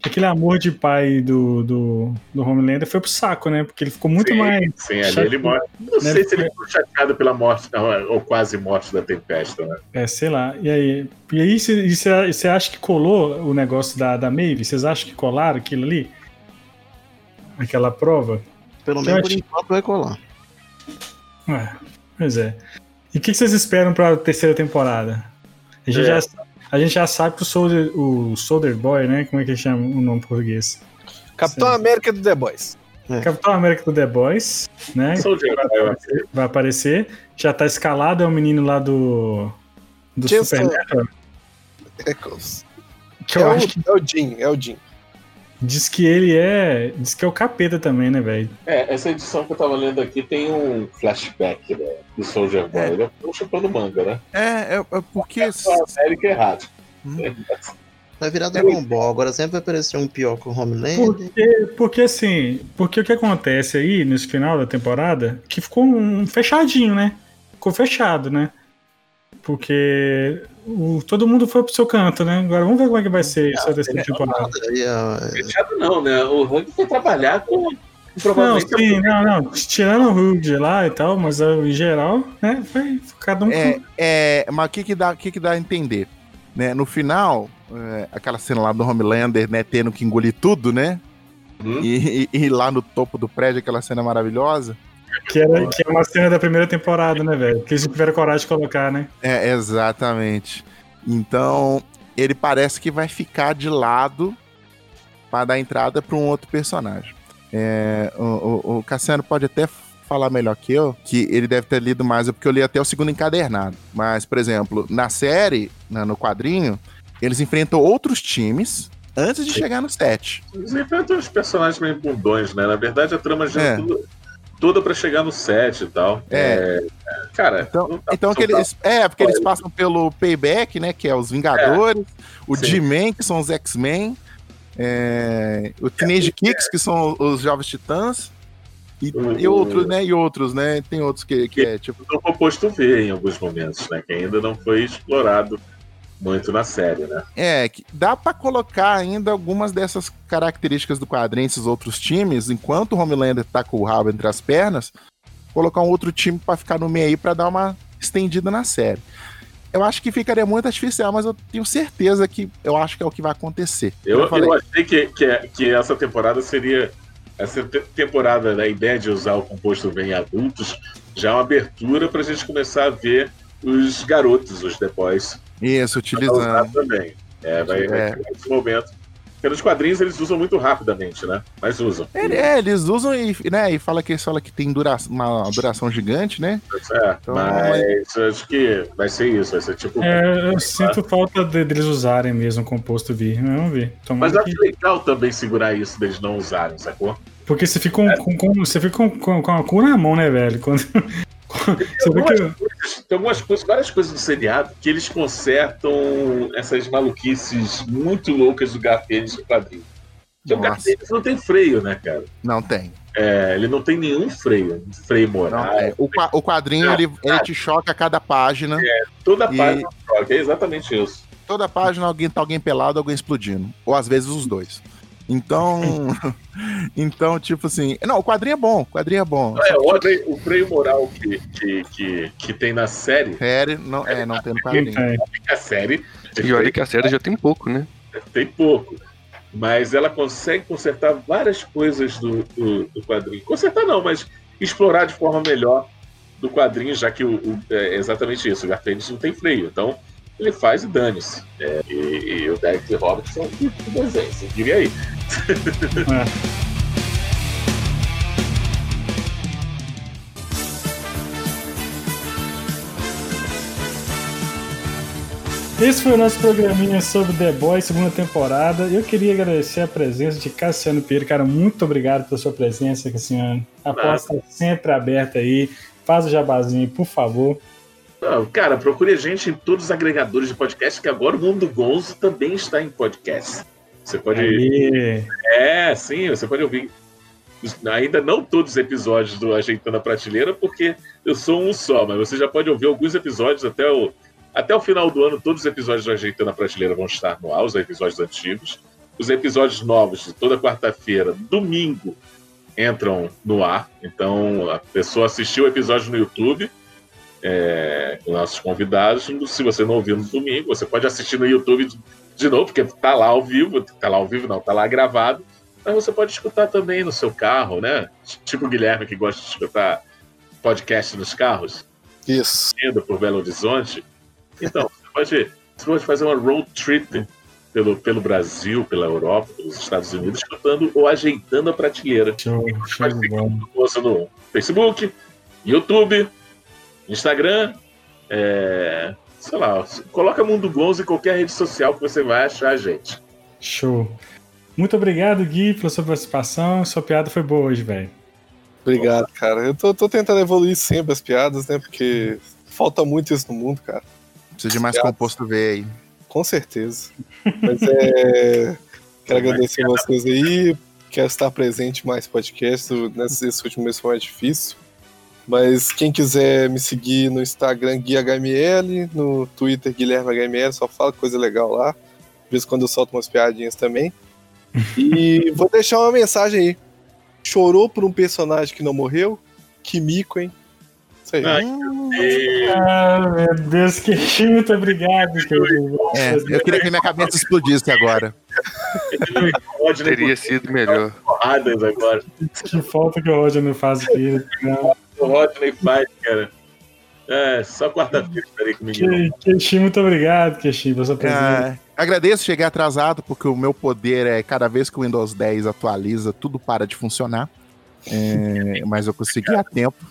aquele amor de pai do, do, do Homelander foi pro saco, né? Porque ele ficou muito sim, mais. Sim, ali ele morre. Não né? sei se ele ficou chateado pela morte, ou quase morte da Tempesta, né? É, sei lá. E aí, e aí você acha que colou o negócio da, da Maeve? Vocês acham que colaram aquilo ali? Aquela prova? Pelo menos por enquanto vai colar. É, pois é. E o que vocês esperam pra terceira temporada? A gente é. já a gente já sabe que o Soldier, o Soldier Boy, né? Como é que chama o nome português? Capitão América do The Boys. É. Capitão América do The Boys, né? Soldier vai, aparecer, vai aparecer. Já tá escalado, é o um menino lá do. Do Supernatural. É, que eu é, acho o, que... é o Jim, é o Jim. Diz que ele é. Diz que é o capeta também, né, velho? É, essa edição que eu tava lendo aqui tem um flashback né, do Soldier Boy. É. Ele é um chupando manga, né? É, é, é porque. É a América errado. Hum. Vai virar Dragon Ball, agora sempre vai aparecer um pior que o Homelander. Porque, porque assim, porque o que acontece aí nesse final da temporada, que ficou um fechadinho, né? Ficou fechado, né? Porque o, todo mundo foi pro seu canto, né? Agora vamos ver como é que vai ser essa terceira temporada. Fechado não, né? O Hug foi trabalhar com. Não, sim, não, não. Tirando o Hug lá e tal, mas em geral, né? Foi cada um. É, é, mas o que que dá, que que dá a entender? Né? No final, é, aquela cena lá do Homelander, né, tendo que engolir tudo, né? Uhum. E, e, e, lá no topo do prédio, aquela cena maravilhosa. Que, era, que é uma cena da primeira temporada, né, velho? Que eles tiveram coragem de colocar, né? É, exatamente. Então, ele parece que vai ficar de lado para dar entrada para um outro personagem. É, o, o, o, Cassiano pode até falar melhor que eu, que ele deve ter lido mais, porque eu li até o segundo encadernado. Mas, por exemplo, na série, no quadrinho, eles enfrentam outros times antes de chegar no set. Eles enfrentam os personagens meio bundões, né? Na verdade, a trama já é, é tudo, toda para chegar no set e tal. É. é cara, então, então que eles, é, porque eles passam pelo Payback, né? Que é os Vingadores, é. o G-Man, que são os X-Men, é, o Teenage é, Kicks, que são os Jovens Titãs. E, e, outros, né? E outros, né? Tem outros que, que, que é tipo. No oposto V em alguns momentos, né? Que ainda não foi explorado muito na série, né? É, dá para colocar ainda algumas dessas características do quadrinho, esses outros times, enquanto o Homelander tá com o rabo entre as pernas, colocar um outro time para ficar no meio aí para dar uma estendida na série. Eu acho que ficaria muito artificial, mas eu tenho certeza que eu acho que é o que vai acontecer. Eu, eu, eu achei que, que, que essa temporada seria essa temporada, né, a ideia de usar o composto bem em adultos, já é uma abertura para a gente começar a ver os garotos, os The Boys. Isso, utilizando. Também. É, vai, é. nesse momento. Porque nos quadrinhos eles usam muito rapidamente, né? Mas usam. É, é eles usam e, né, e fala que fala que tem dura, uma duração gigante, né? É, então, mas eu acho que vai ser isso, vai ser tipo. É, eu sinto falta de, deles usarem mesmo o composto vir. Vamos ver. Mas que... acho legal também segurar isso deles não usarem, sacou? Porque você fica, com, é. com, com, você fica com, com, com a cura na mão, né, velho? Quando, tem, algumas que... coisas, tem algumas coisas, várias coisas do seriado que eles consertam essas maluquices muito loucas do Garfênis do quadrinho. Porque o Garfênis não tem freio, né, cara? Não tem. É, ele não tem nenhum freio, freio moral. Não, é. o, o, quadrinho, ele, ele, te choca a cada página. É, toda e... página choca, é exatamente isso. Toda página alguém tá alguém pelado, alguém explodindo. Ou às vezes os dois. Então, então, tipo assim, não, o quadrinho é bom, o quadrinho é bom. É, o, freio, o freio moral que, que, que, que, tem na série. Série, não, é, não tem no quadrinho. É. A série. E olha que a série já tem pouco, né? Tem pouco. Mas ela consegue consertar várias coisas do, do, do quadrinho. Consertar não, mas explorar de forma melhor do quadrinho, já que o, o é exatamente isso, o Garfênis não tem freio. Então, ele faz e dane-se. É, e, e, o Derek Robertson que desenho, você diria aí. É. Esse foi o nosso programinha sobre The Boys, segunda temporada. Eu queria agradecer a presença de Cassiano Pinheiro. Cara, muito obrigado pela sua presença, Cassiano. A porta está sempre aberta aí. Faz o jabazinho, por favor. Não, cara, procure a gente em todos os agregadores de podcast, que agora o Mundo Gonzo também está em podcast. Você pode. Aí. É, sim, você pode ouvir. Ainda não todos os episódios do Ajeitando a Prateleira, porque eu sou um só, mas você já pode ouvir alguns episódios até o, até o final do ano. Todos os episódios do Ajeitando a Prateleira vão estar no ar, os episódios antigos. Os episódios novos de toda quarta-feira, domingo, entram no ar. Então a pessoa assistiu o episódio no YouTube é, com nossos convidados. Se você não ouviu no domingo, você pode assistir no YouTube de novo, porque tá lá ao vivo, tá lá ao vivo não, tá lá gravado, mas você pode escutar também no seu carro, né? Tipo o Guilherme que gosta de escutar podcast nos carros. Isso. Indo por Belo Horizonte. Então, você pode, você pode fazer uma road trip pelo, pelo Brasil, pela Europa, pelos Estados Unidos, escutando ou ajeitando a prateleira. Show, show no Facebook, YouTube, Instagram, é, sei lá, coloca Mundo Gonzo em qualquer rede social que você vai achar a gente. Show. Muito obrigado, Gui, pela sua participação. Sua piada foi boa hoje, velho. Obrigado, cara. Eu tô, tô, tentando evoluir sempre as piadas, né? Porque falta muito isso no mundo, cara. Precisa de mais piadas. composto V aí. Com certeza. Mas é. Quero agradecer vocês aí. Quero estar presente mais podcast. Nesse último mês foi mais difícil. Mas quem quiser me seguir no Instagram, GuiaHML, no Twitter, GuilhermeHML, só fala coisa legal lá. De vez em quando eu solto umas piadinhas também. E vou deixar uma mensagem aí. Chorou por um personagem que não morreu? Que mico, hein? Isso aí. Ai, ah, meu Deus, que muito obrigado. É, eu queria que minha cabeça explodisse agora. Teria sido melhor. agora. Que falta que o Roger não faz aqui. Não o Rodney faz, cara. É, só quarta-feira estarei comigo. Queixinho, muito obrigado, Queixinho, pela sua presença. É, agradeço, cheguei atrasado, porque o meu poder é cada vez que o Windows 10 atualiza, tudo para de funcionar. É, mas eu consegui a tempo.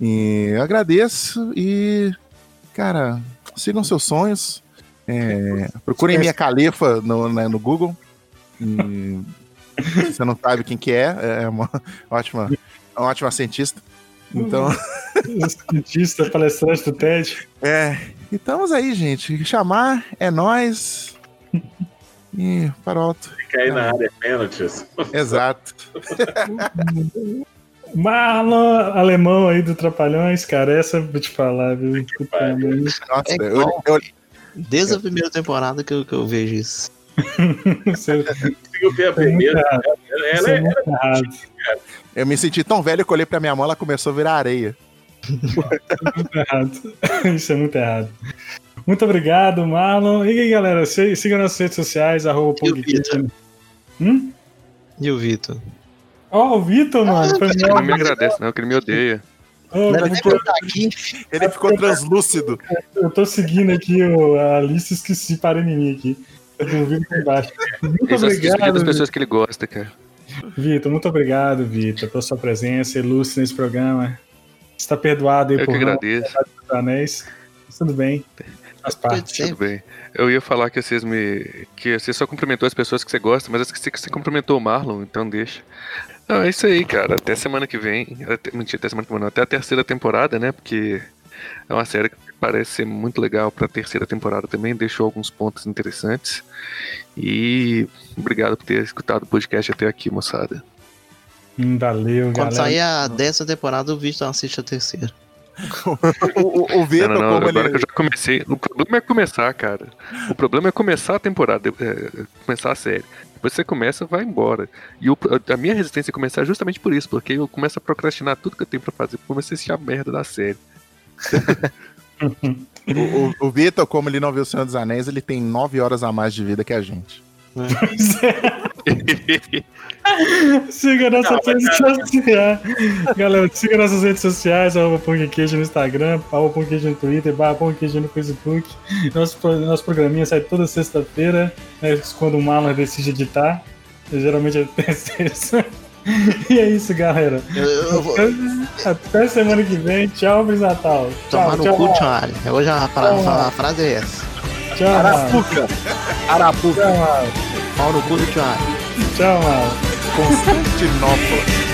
E eu agradeço e, cara, sigam seus sonhos. É, procurem Minha Califa no, né, no Google. E, você não sabe quem que é, é uma ótima, uma ótima cientista. Então. cientista, palestrante do TED. É. E estamos aí, gente. Chamar é nós. E para alto. Fica aí na área pênaltis. Exato. Marlon alemão aí do Trapalhões, cara, essa eu vou te falar, viu? Nossa, é eu, eu, desde a primeira temporada que eu, que eu vejo isso. Você conseguiu ver a primeira. Ela, ela é, é, é Eu me senti tão velho que eu olhei pra minha mão, ela começou a virar areia. muito errado. Isso é muito errado. Muito obrigado, Marlon. E aí, galera, siga nas redes sociais, arroba hum? E o Vitor? Ó, oh, o Vitor, mano. Ah, ele não me agradece, não, que ele me odeia. Oh, ele ficou translúcido. Eu tô seguindo aqui o, a lista e esqueci para mim aqui. Eu tô ouvindo aqui embaixo. Muito obrigado. das pessoas que ele gosta, cara. Vitor, muito obrigado, Vitor, pela sua presença ilustre nesse programa. Está perdoado aí Eu por que agradeço. Anéis. Tudo bem. Faz parte. Tudo bem. Eu ia falar que vocês me. que você só cumprimentou as pessoas que você gosta, mas eu esqueci que você cumprimentou o Marlon, então deixa. Não, é isso aí, cara. Até semana que vem. Até, mentira, até semana que vem, não. Até a terceira temporada, né? Porque é uma série que parece ser muito legal pra terceira temporada também. Deixou alguns pontos interessantes. E obrigado por ter escutado o podcast até aqui, moçada. Hum, valeu, Quando galera. sair a décima temporada, o Vitor assiste a terceira. o, o, o Vitor, não, não, não, agora ele... que eu já comecei. O problema é começar, cara. O problema é começar a temporada, é, começar a série. Depois você começa, vai embora. E o, a minha resistência é começar justamente por isso, porque eu começo a procrastinar tudo que eu tenho pra fazer. Comecei a assistir a merda da série. o, o, o Vitor, como ele não viu o Senhor dos Anéis, ele tem nove horas a mais de vida que a gente. siga nossas redes sociais. Galera, siga nossas redes sociais, arroba no Instagram, arroba no Twitter, barra no Facebook. Nosso, nosso programinha sai toda sexta-feira, né, quando o Marlon decide editar. Geralmente é terça. E é isso, galera. Eu, eu vou... Até semana que vem. Tchau, Feliz Natal. Tomar no cu, tchau. Hoje a, a, a frase é essa. Tchau, Arapuca. Arapuca. Tchau, mano. Pau no cu do Thiago. Tchau, mano. Constantinopla.